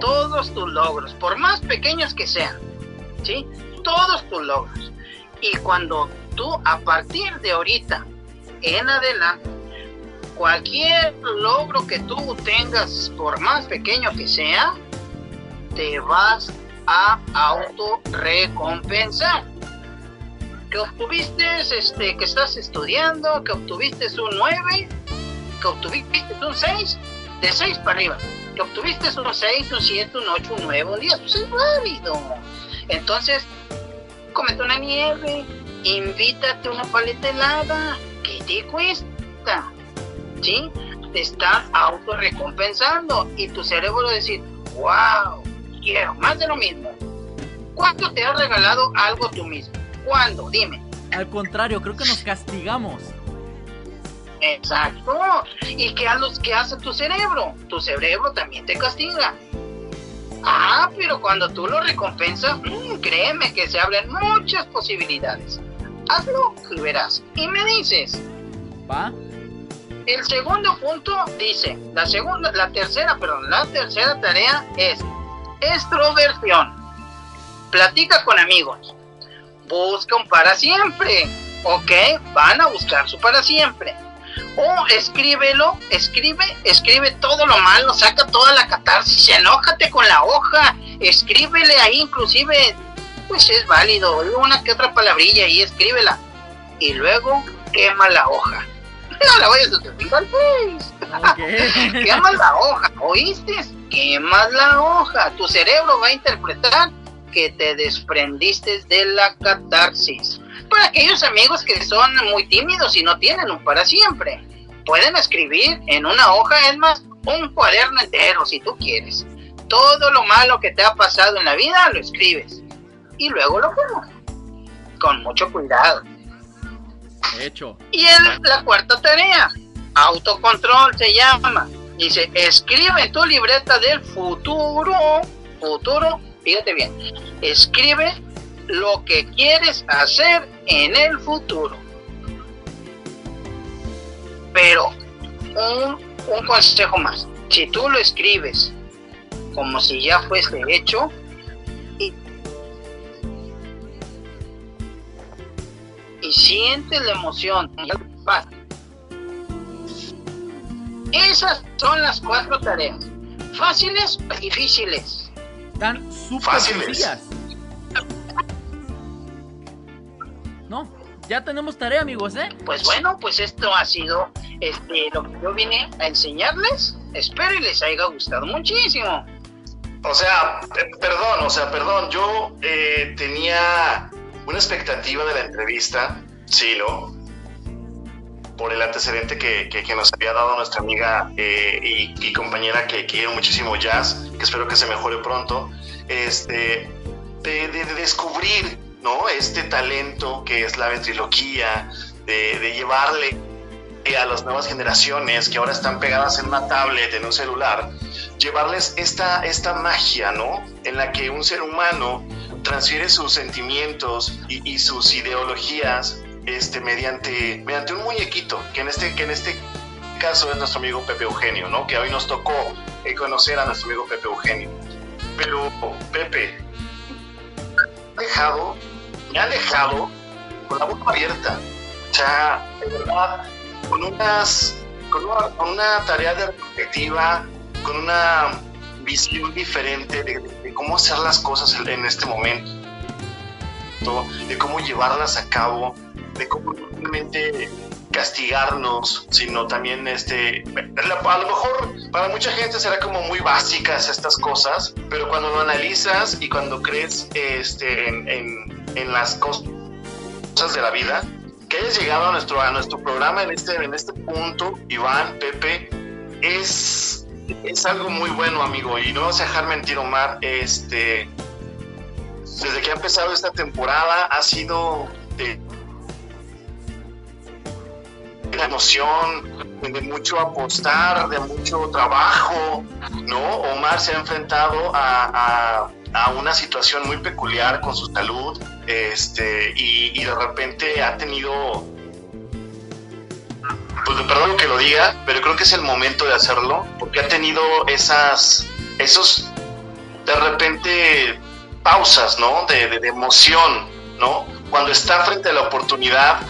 todos tus logros, por más pequeños que sean, ¿sí? Todos tus logros. Y cuando tú, a partir de ahorita en adelante, cualquier logro que tú tengas, por más pequeño que sea, te vas a autorrecompensar que obtuviste, este, que estás estudiando, que obtuviste un 9, que obtuviste un 6, de 6 para arriba, que obtuviste un 6, un 7, un 8, un 9, un 10, pues es válido. Entonces, comete una nieve, invítate una paleta helada, ¿qué te cuesta? ¿Sí? Te estás autorrecompensando y tu cerebro decir, wow, quiero más de lo mismo. ¿Cuánto te has regalado algo tú mismo? ¿Cuándo? Dime. Al contrario, creo que nos castigamos. Exacto. ¿Y qué, los, qué hace tu cerebro? Tu cerebro también te castiga. Ah, pero cuando tú lo recompensas, mm, créeme que se abren muchas posibilidades. Hazlo y verás. Y me dices. ¿Va? El segundo punto dice, la segunda, la tercera, perdón, la tercera tarea es extroversión. Platica con amigos. Busca un para siempre. ¿Ok? Van a buscar su para siempre. O escríbelo, escribe, escribe todo lo malo, saca toda la catarsis, enójate con la hoja, escríbele ahí inclusive, pues es válido, una que otra palabrilla y escríbela. Y luego quema la hoja. No la vayas a subir al Face. Quemas la hoja, ¿oíste? Quemas la hoja. Tu cerebro va a interpretar que te desprendiste de la catarsis. Para aquellos amigos que son muy tímidos y no tienen un para siempre, pueden escribir en una hoja, es más, un cuaderno entero si tú quieres. Todo lo malo que te ha pasado en la vida lo escribes y luego lo quemas. Con mucho cuidado. Hecho. Y en la cuarta tarea, autocontrol se llama. Dice, escribe en tu libreta del futuro, futuro, fíjate bien, escribe lo que quieres hacer en el futuro. Pero, un, consejo más, si tú lo escribes como si ya fuese hecho, y, sientes la emoción. Esas son las cuatro tareas. ¿Fáciles o difíciles? Tan súper sencillas. No, ya tenemos tarea, amigos, ¿eh? Pues bueno, pues esto ha sido este, lo que yo vine a enseñarles. Espero y les haya gustado muchísimo. O sea, eh, perdón, o sea, perdón, yo eh, tenía una expectativa de la entrevista, sí, ¿no? Por el antecedente que, que- que nos había dado nuestra amiga eh, y, y compañera que quiero muchísimo, Jazz, que espero que se mejore pronto, este, de, de- de descubrir, ¿no? Este talento que es la ventriloquía, de, de llevarle a las nuevas generaciones que ahora están pegadas en una tablet, en un celular, llevarles esta, esta magia, ¿no? En la que un ser humano transfiere sus sentimientos y, y sus ideologías este, mediante, mediante un muñequito, que en, este, que en este caso es nuestro amigo Pepe Eugenio, ¿no? Que hoy nos tocó eh, conocer a nuestro amigo Pepe Eugenio. Pero, Pepe, me ha dejado, me ha dejado con la boca abierta. O sea, de verdad, con unas, con una, con una tarea de perspectiva, con una visión diferente de, de cómo hacer las cosas en- en este momento, de cómo llevarlas a cabo, cómo no realmente castigarnos, sino también este, a lo mejor para mucha gente será como muy básicas estas cosas, pero cuando lo analizas y cuando crees este, en, en- en las cosas de la vida, que hayas llegado a nuestro, a nuestro programa en este, en este punto, Iván, Pepe, es, es algo muy bueno, amigo, y no vas a dejar mentir, Omar, este, desde que ha empezado esta temporada ha sido de emoción, de mucho apostar, de mucho trabajo, ¿no? Omar se ha enfrentado a, a- a una situación muy peculiar con su salud, este, y, y de repente ha tenido, pues perdón que lo diga, pero creo que es el momento de hacerlo, porque ha tenido esas, esos, de repente, pausas, ¿no? De, de- de emoción, ¿no? Cuando está frente a la oportunidad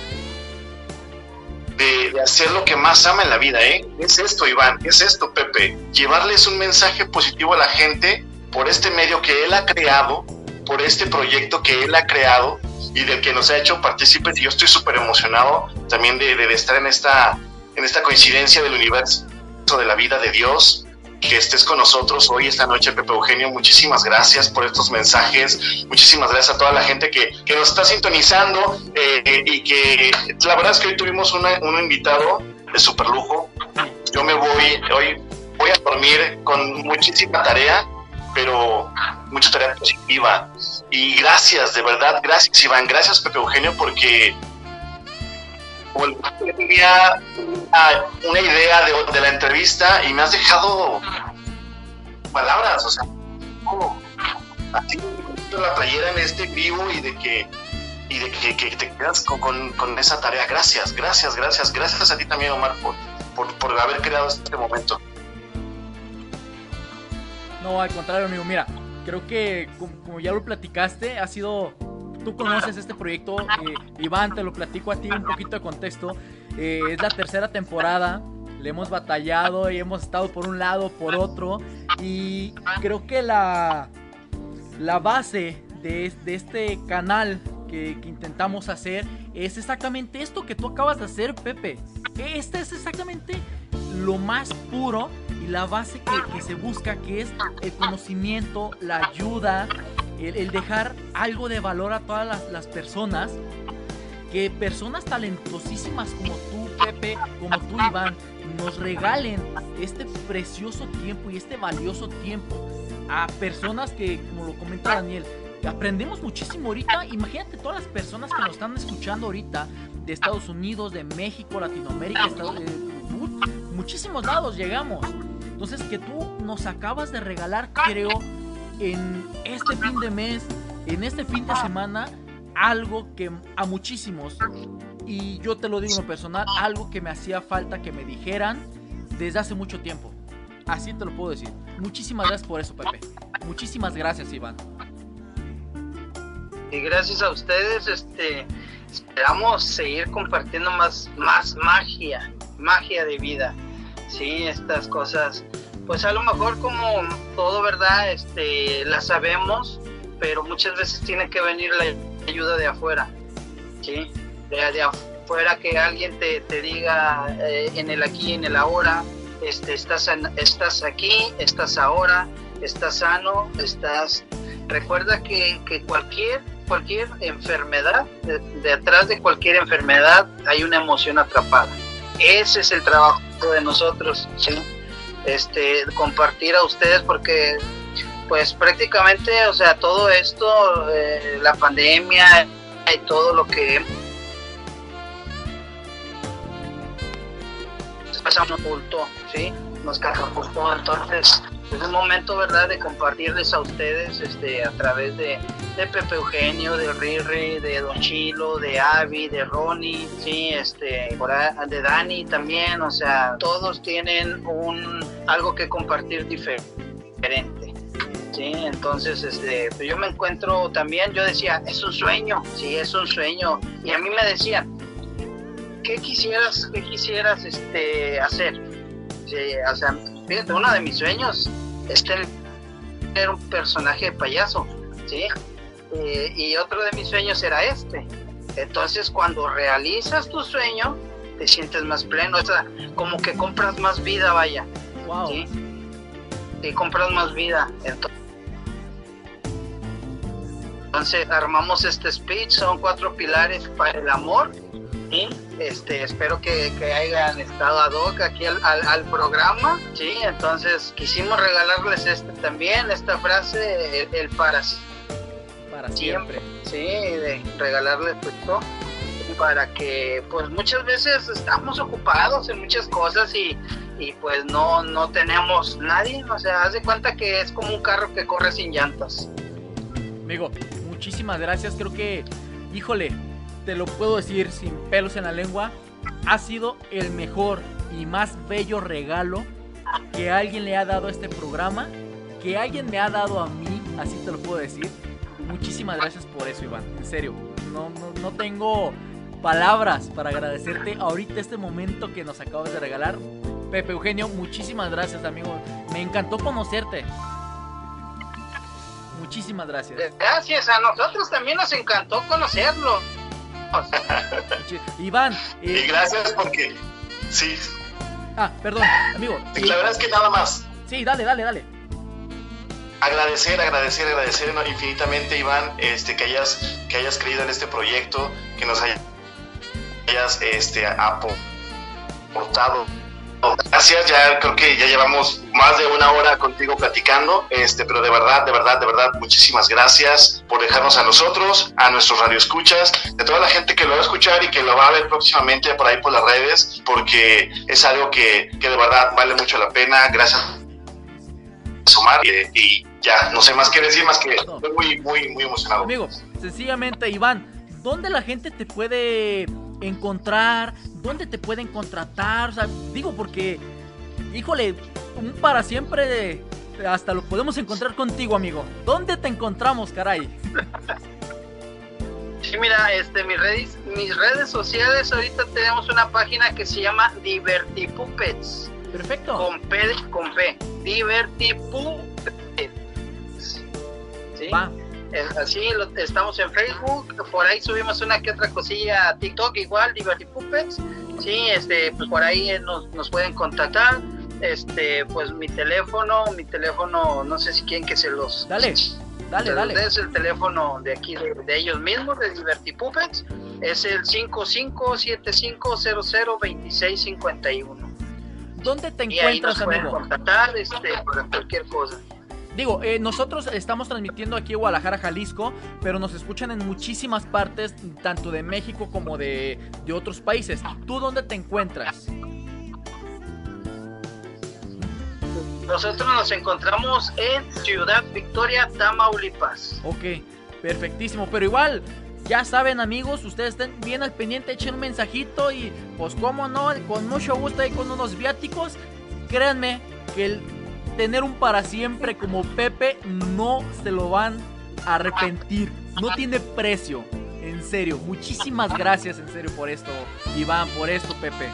de, hacer lo que más ama en la vida, ¿eh? Es esto, Iván, es esto, Pepe. Llevarles un mensaje positivo a la gente por este medio que él ha creado, por este proyecto que él ha creado y del que nos ha hecho partícipes. Y yo estoy súper emocionado también de, de- de estar en esta, en esta coincidencia del universo, de la vida de Dios. Que estés con nosotros hoy, esta noche, Pepe Eugenio. Muchísimas gracias por estos mensajes. Muchísimas gracias a toda la gente que, que nos está sintonizando. eh, y que la verdad es que hoy tuvimos una- un invitado de super lujo. Yo me voy, hoy voy a dormir con muchísima tarea, pero mucha tarea positiva. Y gracias, de verdad, gracias Iván, gracias Pepe Eugenio, porque tenía una, idea de, la entrevista y me has dejado palabras, o sea, como así la playera en este vivo y de que y de que, te quedas con, esa tarea. Gracias, gracias, gracias, gracias a ti también, Omar, por, por, haber creado este momento. No, al contrario, amigo. Mira, creo que como ya lo platicaste, ha sido. Tú conoces este proyecto, eh, Iván, te lo platico a ti un poquito de contexto. Eh, es la tercera temporada, le hemos batallado y hemos estado por un lado, por otro. Y creo que la, la base de, es- de este canal que, que intentamos hacer es exactamente esto que tú acabas de hacer, Pepe. Este es exactamente lo más puro y la base que, que se busca, que es el conocimiento, la ayuda, el, el dejar algo de valor a todas las, las personas. Que personas talentosísimas como tú, Pepe, como tú, Iván, nos regalen este precioso tiempo y este valioso tiempo a personas que, como lo comenta Daniel, aprendemos muchísimo ahorita. Imagínate todas las personas que nos están escuchando ahorita de Estados Unidos, de México, Latinoamérica, Estados- eh, mu- muchísimos lados llegamos. Entonces que tú nos acabas de regalar, creo, en este fin de mes, en este fin de semana, algo que a muchísimos, y yo te lo digo en lo personal, algo que me hacía falta que me dijeran desde hace mucho tiempo. Así te lo puedo decir. Muchísimas gracias por eso, Pepe. Muchísimas gracias, Iván. Y gracias a ustedes, este, esperamos seguir compartiendo más, más magia, magia de vida. Sí, estas cosas, pues a lo mejor como todo, ¿verdad? Este, la sabemos, pero muchas veces tiene que venir la ayuda de afuera. Sí, de, afuera que alguien te, te diga eh, en el aquí, en el ahora, este, estás, estás aquí, estás ahora, estás sano, estás... Recuerda que, que cualquier, cualquier enfermedad, de- detrás de cualquier enfermedad hay una emoción atrapada. Ese es el trabajo de nosotros, ¿sí? Este, compartir a ustedes porque pues prácticamente, o sea, todo esto, eh, la pandemia y todo lo que pasamos oculto, sí, nos catapultó. Entonces, es un momento, ¿verdad?, de compartirles a ustedes este, a través de, de Pepe Eugenio, de Riri, de Don Chilo, de Avi, de Ronnie, sí, este, de Dani también, o sea, todos tienen un algo que compartir diferente. Sí, entonces este, pues yo me encuentro también, yo decía, es un sueño, sí, es un sueño. Y a mí me decían, ¿qué quisieras, qué quisieras este, hacer? Sí, o sea, fíjate, uno de mis sueños es tener un personaje de payaso, ¿sí? Eh, y otro de mis sueños era este. Entonces, cuando realizas tu sueño, te sientes más pleno, o sea, como que compras más vida, vaya. Wow. ¿sí? Y compras más vida. Entonces, entonces armamos este speech, son cuatro pilares para el amor. Este, espero que, que hayan estado ad hoc aquí al, al, al programa. ¿sí? Entonces quisimos regalarles este también, esta frase, el, el para Para siempre. Sí, de regalarles esto para que pues muchas veces estamos ocupados en muchas cosas y, y pues no, no tenemos nadie, o sea, haz de cuenta que es como un carro que corre sin llantas. Amigo, muchísimas gracias. Creo que, híjole, te lo puedo decir sin pelos en la lengua. Ha sido el mejor y más bello regalo que alguien le ha dado a este programa. Que alguien me ha dado a mí, así te lo puedo decir. Muchísimas gracias por eso, Iván. En serio, no, no, no tengo palabras para agradecerte ahorita este momento que nos acabas de regalar. Pepe Eugenio, muchísimas gracias, amigo. Me encantó conocerte. Muchísimas gracias. Gracias, a nosotros también nos encantó conocerlo. Iván. Y gracias porque. Sí. Ah, perdón, amigo. Y la verdad es que nada más. Sí, dale, dale, dale. Agradecer, agradecer, agradecer infinitamente, Iván, este, que hayas, que hayas creído en este proyecto, que nos hayas, este, aportado. Gracias, ya creo que ya llevamos más de una hora contigo platicando, este, pero de verdad, de verdad, de verdad, muchísimas gracias por dejarnos a nosotros, a nuestros radioescuchas, de toda la gente que lo va a escuchar y que lo va a ver próximamente por ahí por las redes, porque es algo que, que de verdad vale mucho la pena. Gracias sumar y, y ya, no sé más que decir, más que estoy muy, muy, muy emocionado. Amigo, sencillamente, Iván, ¿dónde la gente te puede encontrar? ¿Dónde te pueden contratar? O sea, digo porque, híjole, un para siempre de, hasta lo podemos encontrar contigo, amigo. ¿Dónde te encontramos, caray? Sí, mira, este, mis redes, mis redes sociales, ahorita tenemos una página que se llama Divertipuppets. Perfecto. Con P, con P. Divertipuppets. ¿Sí? Va. Así, lo, estamos en Facebook, por ahí subimos una que otra cosilla a TikTok, igual, Divertipuppets. Sí, este, pues por ahí nos, nos pueden contactar. Este, pues mi teléfono, mi teléfono, no sé si quieren que se los. Dale, dale, se dale. dé, Es el teléfono de aquí, de, de ellos mismos, de Divertipuppets. Es el 5575002651. ¿Dónde te Y ahí nos encuentras, pueden amigo? contactar este, para cualquier cosa. Digo, eh, nosotros estamos transmitiendo aquí en Guadalajara, Jalisco, pero nos escuchan en muchísimas partes, tanto de México como de, de otros países. ¿Tú dónde te encuentras? Nosotros nos encontramos en Ciudad Victoria, Tamaulipas. Ok, perfectísimo. Pero igual, ya saben amigos, ustedes estén bien al pendiente, echen un mensajito y pues cómo no, con mucho gusto ahí con unos viáticos. Créanme que el tener un para siempre como Pepe no se lo van a arrepentir. No tiene precio. En serio, muchísimas gracias en serio por esto, Iván, por esto, Pepe.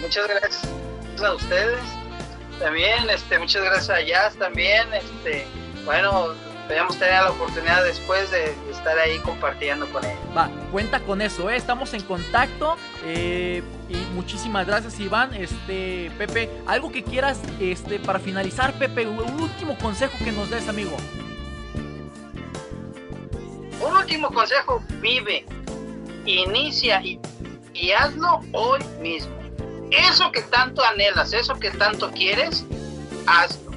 Muchas gracias a ustedes. También, este, muchas gracias a Jazz también. Este, bueno, esperamos tener la oportunidad después de estar ahí compartiendo con él. Va, cuenta con eso, ¿eh? estamos en contacto. eh, y muchísimas gracias, Iván. Este, Pepe, algo que quieras este, para finalizar, Pepe, un último consejo que nos des, amigo. Un último consejo, vive, inicia y, y hazlo hoy mismo. Eso que tanto anhelas, eso que tanto quieres, hazlo.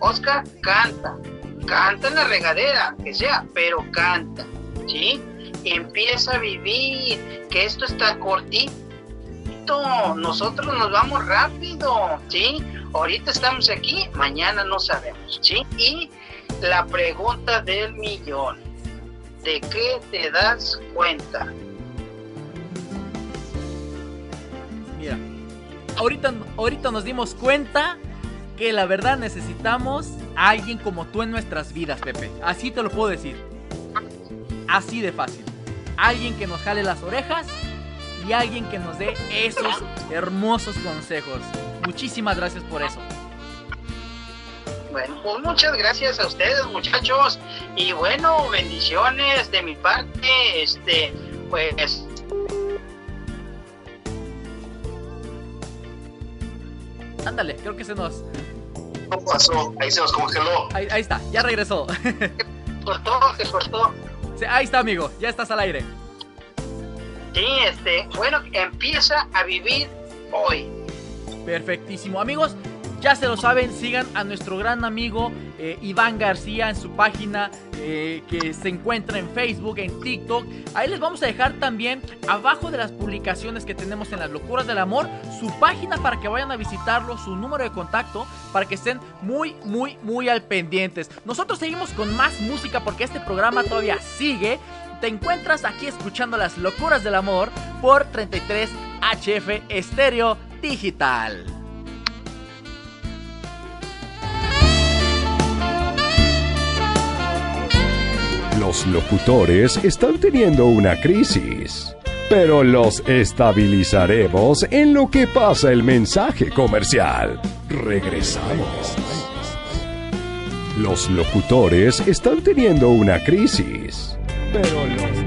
Oscar, canta. Canta en la regadera, que sea, pero canta. ¿Sí? Empieza a vivir, que esto está cortito. nosotros nos vamos rápido, ¿sí? Ahorita estamos aquí, mañana no sabemos, ¿sí? Y la pregunta del millón, ¿de qué te das cuenta? Mira, ahorita, ahorita nos dimos cuenta que la verdad necesitamos a alguien como tú en nuestras vidas, Pepe. Así te lo puedo decir. Así de fácil. Alguien que nos jale las orejas y alguien que nos dé esos hermosos consejos. Muchísimas gracias por eso. Bueno, pues muchas gracias a ustedes, muchachos. Y bueno, bendiciones de mi parte. Este, pues. Ándale, creo que se nos. ¿Qué pasó? Ahí se nos congeló. Ahí, ahí está, ya regresó. cortó, se cortó. Ahí está, amigo, ya estás al aire. Sí, este, bueno, empieza a vivir hoy. Perfectísimo. Amigos, ya se lo saben, sigan a nuestro gran amigo eh, Iván García en su página eh, que se encuentra en Facebook, en TikTok. Ahí les vamos a dejar también abajo de las publicaciones que tenemos en las locuras del amor su página para que vayan a visitarlo, su número de contacto para que estén muy, muy, muy al pendientes. Nosotros seguimos con más música porque este programa todavía sigue. Te encuentras aquí escuchando las locuras del amor por 33 HF Estéreo Digital. Los locutores están teniendo una crisis, pero los estabilizaremos en lo que pasa el mensaje comercial. Regresamos. Los locutores están teniendo una crisis, pero los...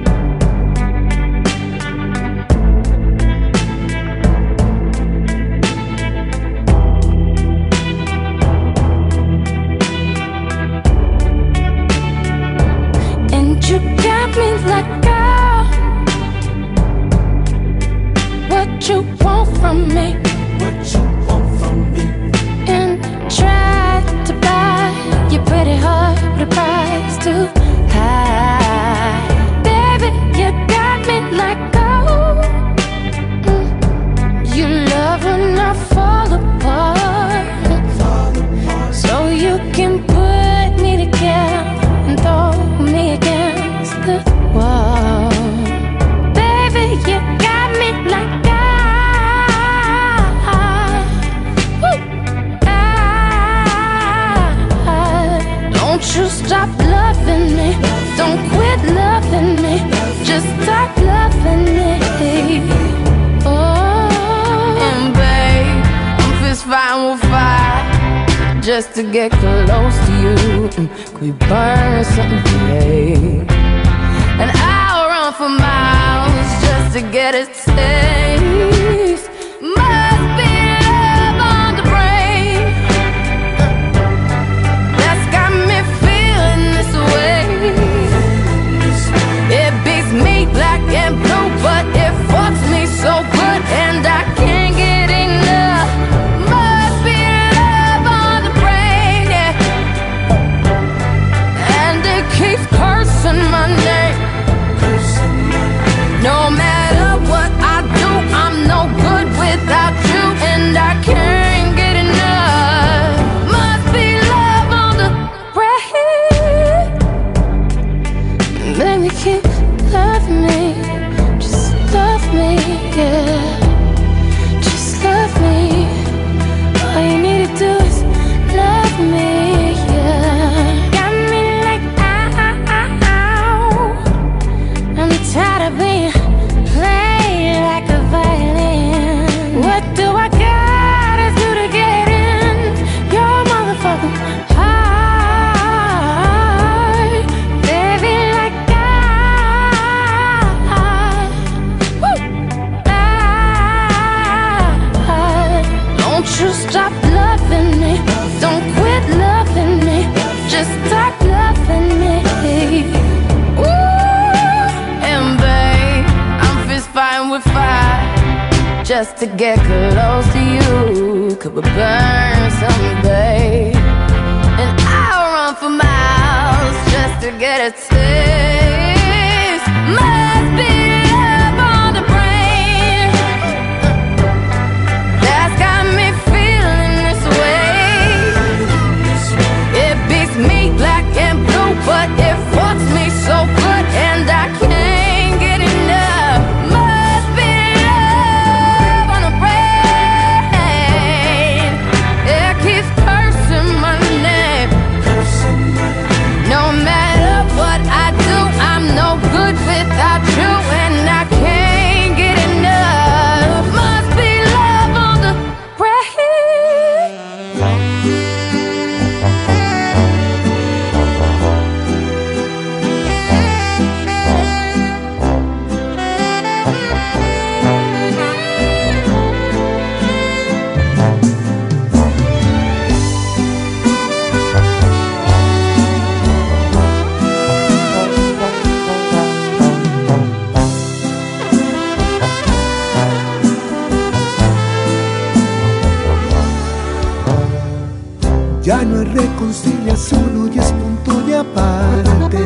No hay reconciliación, hoy es punto de aparte.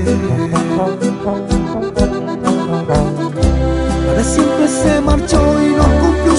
Para siempre se marchó y no cumplió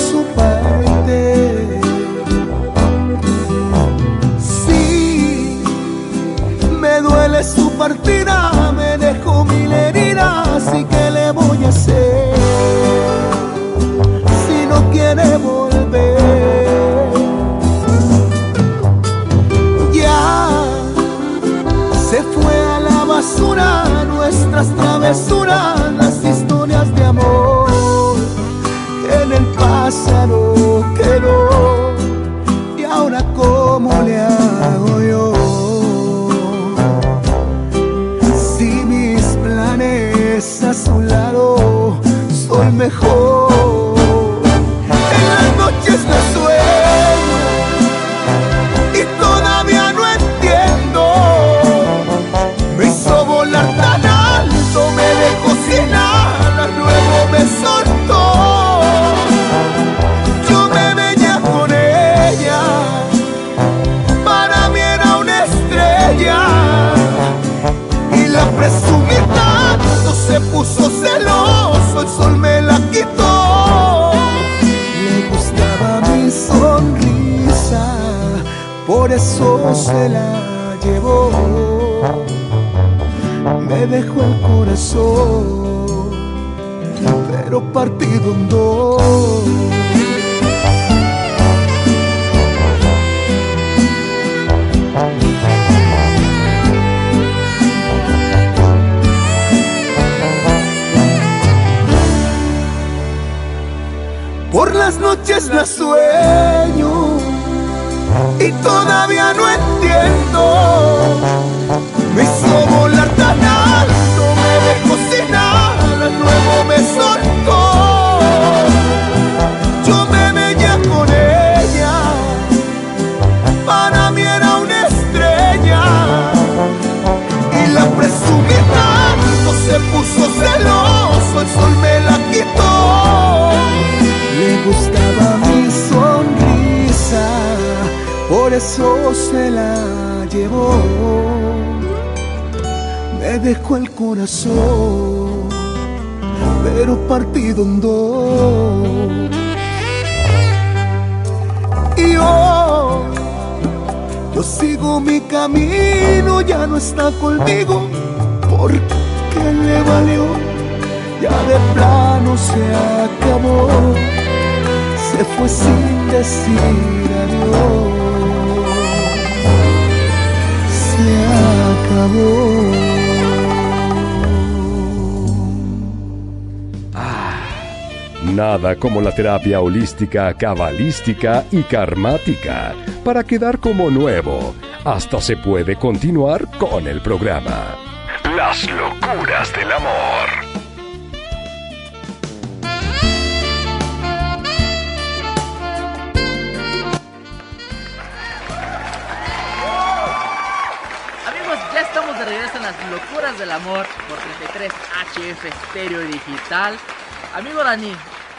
la llevó. Me dejó el corazón, pero partido en dos. Por las noches la sueño y todavía entiendo. Me hizo volar por eso se la llevó. Me dejó el corazón, pero partido en dos. Y hoy yo sigo mi camino, ya no está conmigo, porque le valió, ya de plano se acabó, se fue sin decir adiós, acabó. Nada como la terapia holística, cabalística y karmática para quedar como nuevo. Hasta se puede continuar con el programa. Las locuras del amor. En las locuras del amor por 33 HF Stereo Digital. Amigo Dani,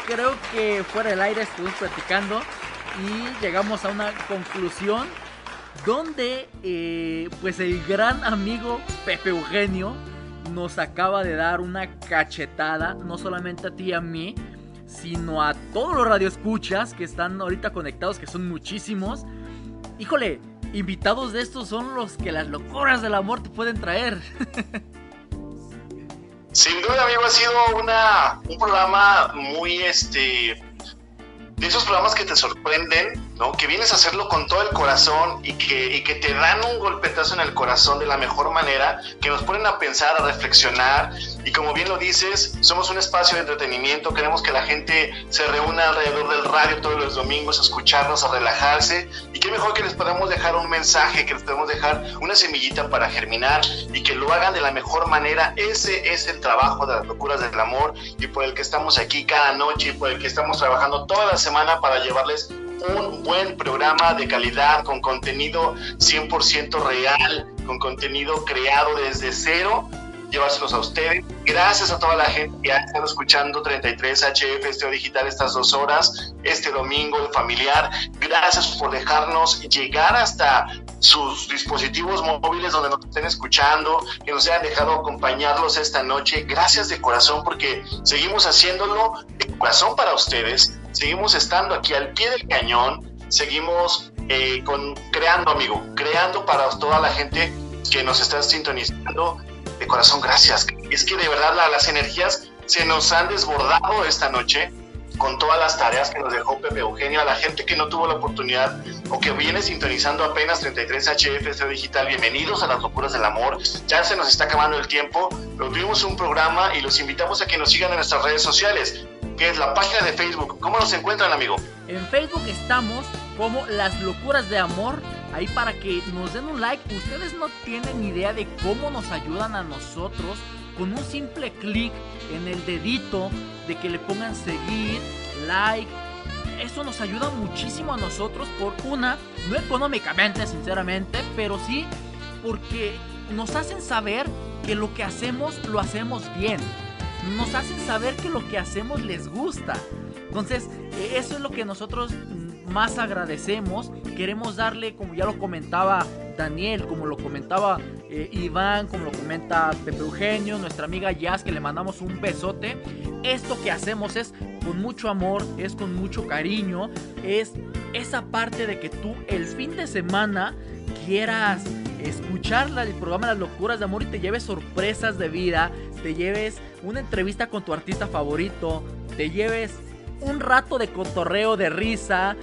creo que fuera del aire estuvimos platicando y llegamos a una conclusión donde eh, pues el gran amigo Pepe Eugenio nos acaba de dar una cachetada, no solamente a ti y a mí, sino a todos los radioescuchas que están ahorita conectados, que son muchísimos. Híjole, invitados de estos son los que las locuras del amor te pueden traer. Sin duda, amigo, ha sido una, un programa muy, este, de esos programas que te sorprenden, ¿no? Que vienes a hacerlo con todo el corazón y que, y que te dan un golpetazo en el corazón de la mejor manera, que nos ponen a pensar, a reflexionar. Y como bien lo dices, somos un espacio de entretenimiento, queremos que la gente se reúna alrededor del radio todos los domingos a escucharnos, a relajarse. Y qué mejor que les podamos dejar un mensaje, que les podamos dejar una semillita para germinar y que lo hagan de la mejor manera. Ese es el trabajo de las locuras del amor y por el que estamos aquí cada noche y por el que estamos trabajando toda la semana para llevarles un buen programa de calidad con contenido 100% real, con contenido creado desde cero, llevárselos a ustedes. Gracias a toda la gente que ha estado escuchando 33 HF Esteo Digital estas dos horas, este domingo el familiar. Gracias por dejarnos llegar hasta sus dispositivos móviles donde nos estén escuchando, que nos hayan dejado acompañarlos esta noche. Gracias de corazón porque seguimos haciéndolo de corazón para ustedes, seguimos estando aquí al pie del cañón, seguimos eh, con, creando, amigo, creando para toda la gente que nos está sintonizando. De corazón, gracias. Es que de verdad la- las energías se nos han desbordado esta noche con todas las tareas que nos dejó Pepe Eugenio, a la gente que no tuvo la oportunidad o que viene sintonizando apenas 33 HF Estéreo Digital, bienvenidos a las locuras del amor. Ya se nos está acabando el tiempo, pero tuvimos un programa y los invitamos a que nos sigan en nuestras redes sociales, que es la página de Facebook. ¿Cómo nos encuentran, amigo? En Facebook estamos como Las Locuras de Amor. Ahí para que nos den un like. Ustedes no tienen idea de cómo nos ayudan a nosotros con un simple clic en el dedito de que le pongan seguir, like. Eso nos ayuda muchísimo a nosotros por una, no económicamente sinceramente, pero sí porque nos hacen saber que lo que hacemos lo hacemos bien. Nos hacen saber que lo que hacemos les gusta. Entonces, eh, eso es lo que nosotros mm, más agradecemos. Queremos darle, como ya lo comentaba Daniel, como lo comentaba eh, Iván, como lo comenta Pepe Eugenio, nuestra amiga Jazz, que le mandamos un besote. Esto que hacemos es con mucho amor, es con mucho cariño, es esa parte de que tú el fin de semana quieras escuchar el programa Las Locuras de Amor y te lleves sorpresas de vida, te lleves una entrevista con tu artista favorito, te lleves un rato de cotorreo, de risa,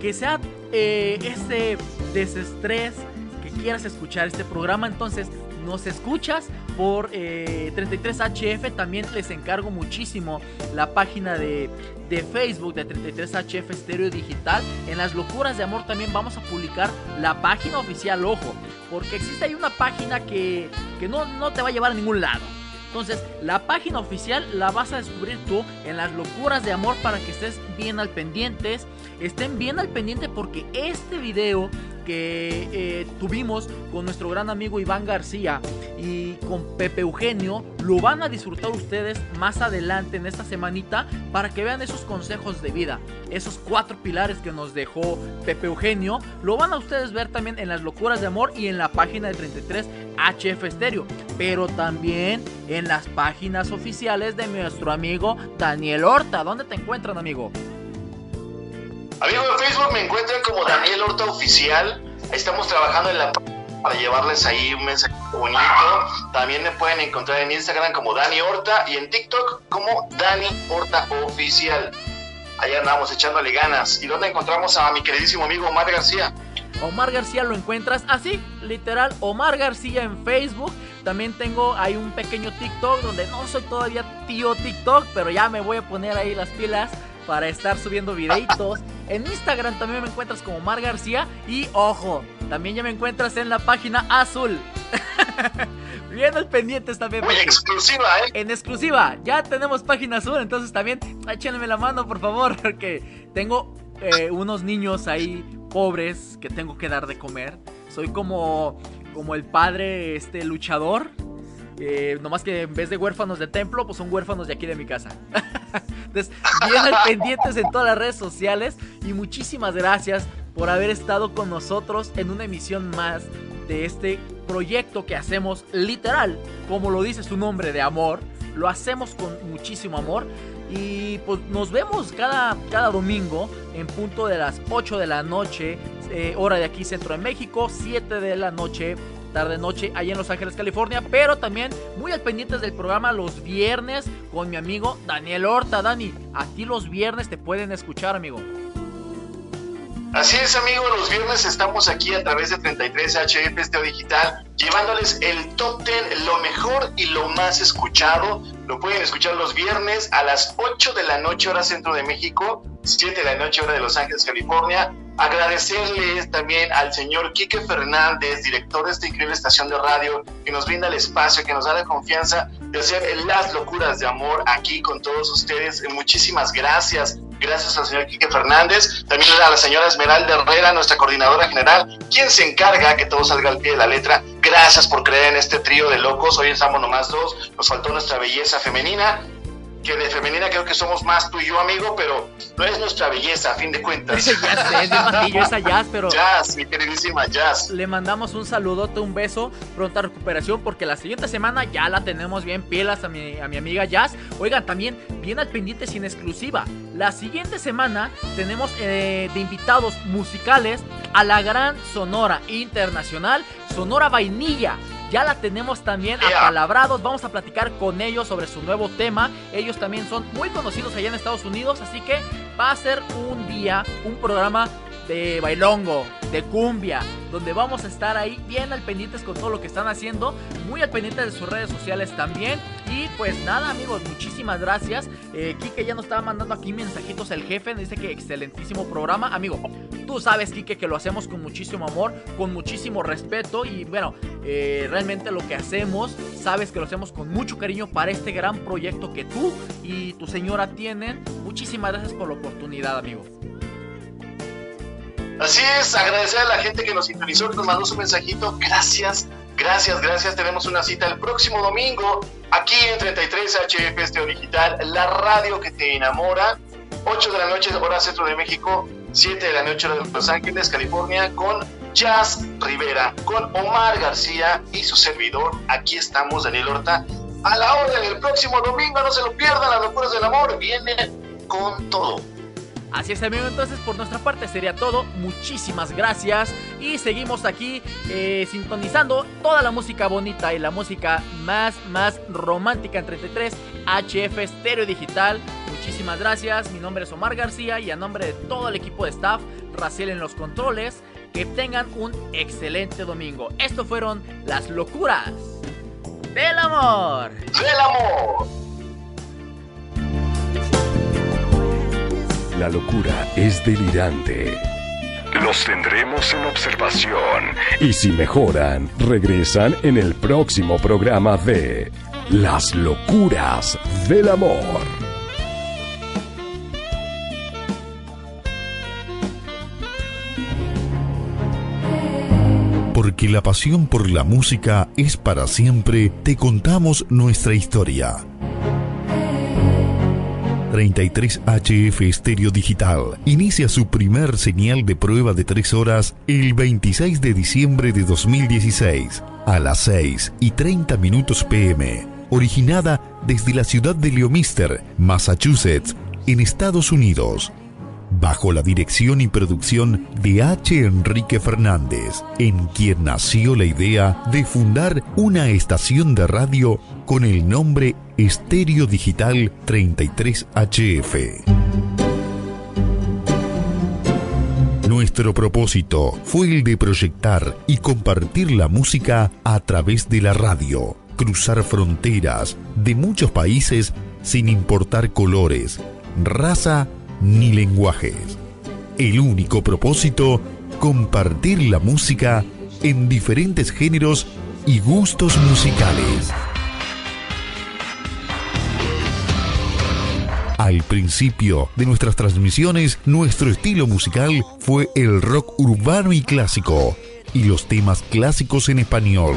que sea eh, ese desestrés que quieras escuchar este programa. Entonces, nos escuchas por eh, 33HF. También les encargo muchísimo la página de, de Facebook de 33HF Estéreo Digital. En las locuras de amor también vamos a publicar la página oficial, ojo, porque existe ahí una página que, que no, no te va a llevar a ningún lado. Entonces, la página oficial la vas a descubrir tú en las locuras de amor para que estés bien al pendientes. Estén bien al pendiente porque este video que eh, tuvimos con nuestro gran amigo Iván García y con Pepe Eugenio lo van a disfrutar ustedes más adelante en esta semanita para que vean esos consejos de vida, esos cuatro pilares que nos dejó Pepe Eugenio, lo van a ustedes ver también en las locuras de amor y en la página de 33 HF Stereo, pero también en las páginas oficiales de nuestro amigo Daniel Horta. ¿Dónde te encuentran, amigo? Amigo de Facebook me encuentran como Daniel Horta Oficial. Estamos trabajando en la para llevarles ahí un mensaje bonito. También me pueden encontrar en Instagram como Dani Horta y en TikTok como Dani Horta Oficial. Allá andamos echándole ganas. ¿Y dónde encontramos a mi queridísimo amigo Omar García? Omar García lo encuentras así, literal, Omar García en Facebook. También tengo ahí un pequeño TikTok donde no soy todavía tío TikTok, pero ya me voy a poner ahí las pilas para estar subiendo videitos. En Instagram también me encuentras como Omar García y ojo, también ya me encuentras en la página azul. Bien al pendientes también. Muy exclusiva, ¿eh? En exclusiva, ya tenemos página azul, entonces también échenme la mano, por favor, porque tengo eh, unos niños ahí pobres que tengo que dar de comer. Soy como, como el padre este luchador. Eh, nomás que en vez de huérfanos de templo, pues son huérfanos de aquí de mi casa. Entonces, bien pendientes en todas las redes sociales. Y muchísimas gracias por haber estado con nosotros en una emisión más de este proyecto que hacemos literal, como lo dice su nombre, de amor. Lo hacemos con muchísimo amor. Y pues nos vemos cada, cada domingo en punto de las 8 de la noche, eh, hora de aquí Centro de México, 7 de la noche, tarde noche, allá en Los Ángeles, California. Pero también muy al pendientes del programa los viernes con mi amigo Daniel Horta. Dani, a ti los viernes te pueden escuchar, amigo. Así es, amigos, los viernes estamos aquí a través de 33 HF Esteo Digital, llevándoles el top 10, lo mejor y lo más escuchado. Lo pueden escuchar los viernes a las 8 de la noche, hora centro de México, 7 de la noche, hora de Los Ángeles, California. Agradecerles también al señor Quique Fernández, director de esta increíble estación de radio, que nos brinda el espacio, que nos da la confianza de hacer las locuras de amor aquí con todos ustedes. Muchísimas gracias. Gracias al señor Quique Fernández, también a la señora Esmeralda Herrera, nuestra coordinadora general, quien se encarga que todo salga al pie de la letra. Gracias por creer en este trío de locos. Hoy estamos nomás dos, nos faltó nuestra belleza femenina. Que de femenina creo que somos más tú y yo, amigo, pero no es nuestra belleza, a fin de cuentas. ya sé, es bien matillo esa Jazz, pero... Jazz, mi queridísima Jazz. Le mandamos un saludote, un beso, pronta recuperación, porque la siguiente semana ya la tenemos bien pilas a mi, a mi amiga Jazz. Oigan, también bien al pendiente sin exclusiva. La siguiente semana tenemos eh, de invitados musicales a la gran Sonora Internacional, Sonora Vainilla. Ya la tenemos también apalabrados. Vamos a platicar con ellos sobre su nuevo tema. Ellos también son muy conocidos allá en Estados Unidos. Así que va a ser un día, un programa de bailongo, de cumbia, donde vamos a estar ahí bien al pendientes con todo lo que están haciendo, muy al pendiente de sus redes sociales también. Y pues nada, amigos, muchísimas gracias. Eh, Kike ya nos estaba mandando aquí mensajitos el jefe, dice que excelentísimo programa. Amigo, tú sabes, Kike, que lo hacemos con muchísimo amor, con muchísimo respeto y bueno, eh, realmente lo que hacemos, sabes que lo hacemos con mucho cariño para este gran proyecto que tú y tu señora tienen. Muchísimas gracias por la oportunidad, amigo. Así es, agradecer a la gente que nos sintonizó, que nos mandó su mensajito. Gracias, gracias, gracias. Tenemos una cita el próximo domingo aquí en 33 HF Esteo Digital, la radio que te enamora. 8 de la noche, hora centro de México, 7 de la noche, hora de Los Ángeles, California, con Jazz Rivera, con Omar García y su servidor. Aquí estamos, Daniel Horta. A la orden, el próximo domingo, no se lo pierdan, las locuras del amor viene con todo. Así es, amigo. Entonces, por nuestra parte sería todo. Muchísimas gracias. Y seguimos aquí eh, sintonizando toda la música bonita y la música más, más romántica en 33 HF Stereo Digital. Muchísimas gracias. Mi nombre es Omar García y a nombre de todo el equipo de staff, Raciel en los controles, que tengan un excelente domingo. Esto fueron las locuras del amor. Del amor. La locura es delirante. Los tendremos en observación y si mejoran, regresan en el próximo programa de Las locuras del amor. Porque la pasión por la música es para siempre, te contamos nuestra historia. 33 HF Estéreo Digital. Inicia su primer señal de prueba de 3 horas el 26 de diciembre de 2016 a las 6 y 30 minutos pm, originada desde la ciudad de Leomister, Massachusetts, en Estados Unidos bajo la dirección y producción de H. Enrique Fernández, en quien nació la idea de fundar una estación de radio con el nombre Estéreo Digital 33HF. Nuestro propósito fue el de proyectar y compartir la música a través de la radio, cruzar fronteras de muchos países sin importar colores, raza ni lenguajes. El único propósito, compartir la música en diferentes géneros y gustos musicales. Al principio de nuestras transmisiones, nuestro estilo musical fue el rock urbano y clásico, y los temas clásicos en español.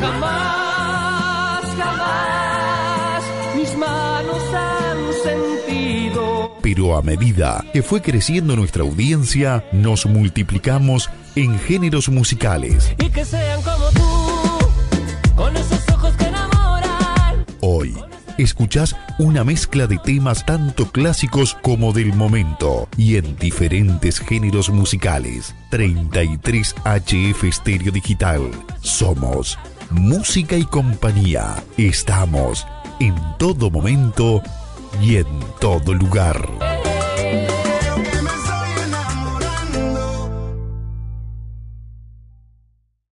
Pero a medida que fue creciendo nuestra audiencia, nos multiplicamos en géneros musicales. Y que sean como tú, con esos ojos que enamoran. Hoy escuchás una mezcla de temas tanto clásicos como del momento y en diferentes géneros musicales. 33 HF Estéreo Digital. Somos música y compañía. Estamos en todo momento y en todo lugar.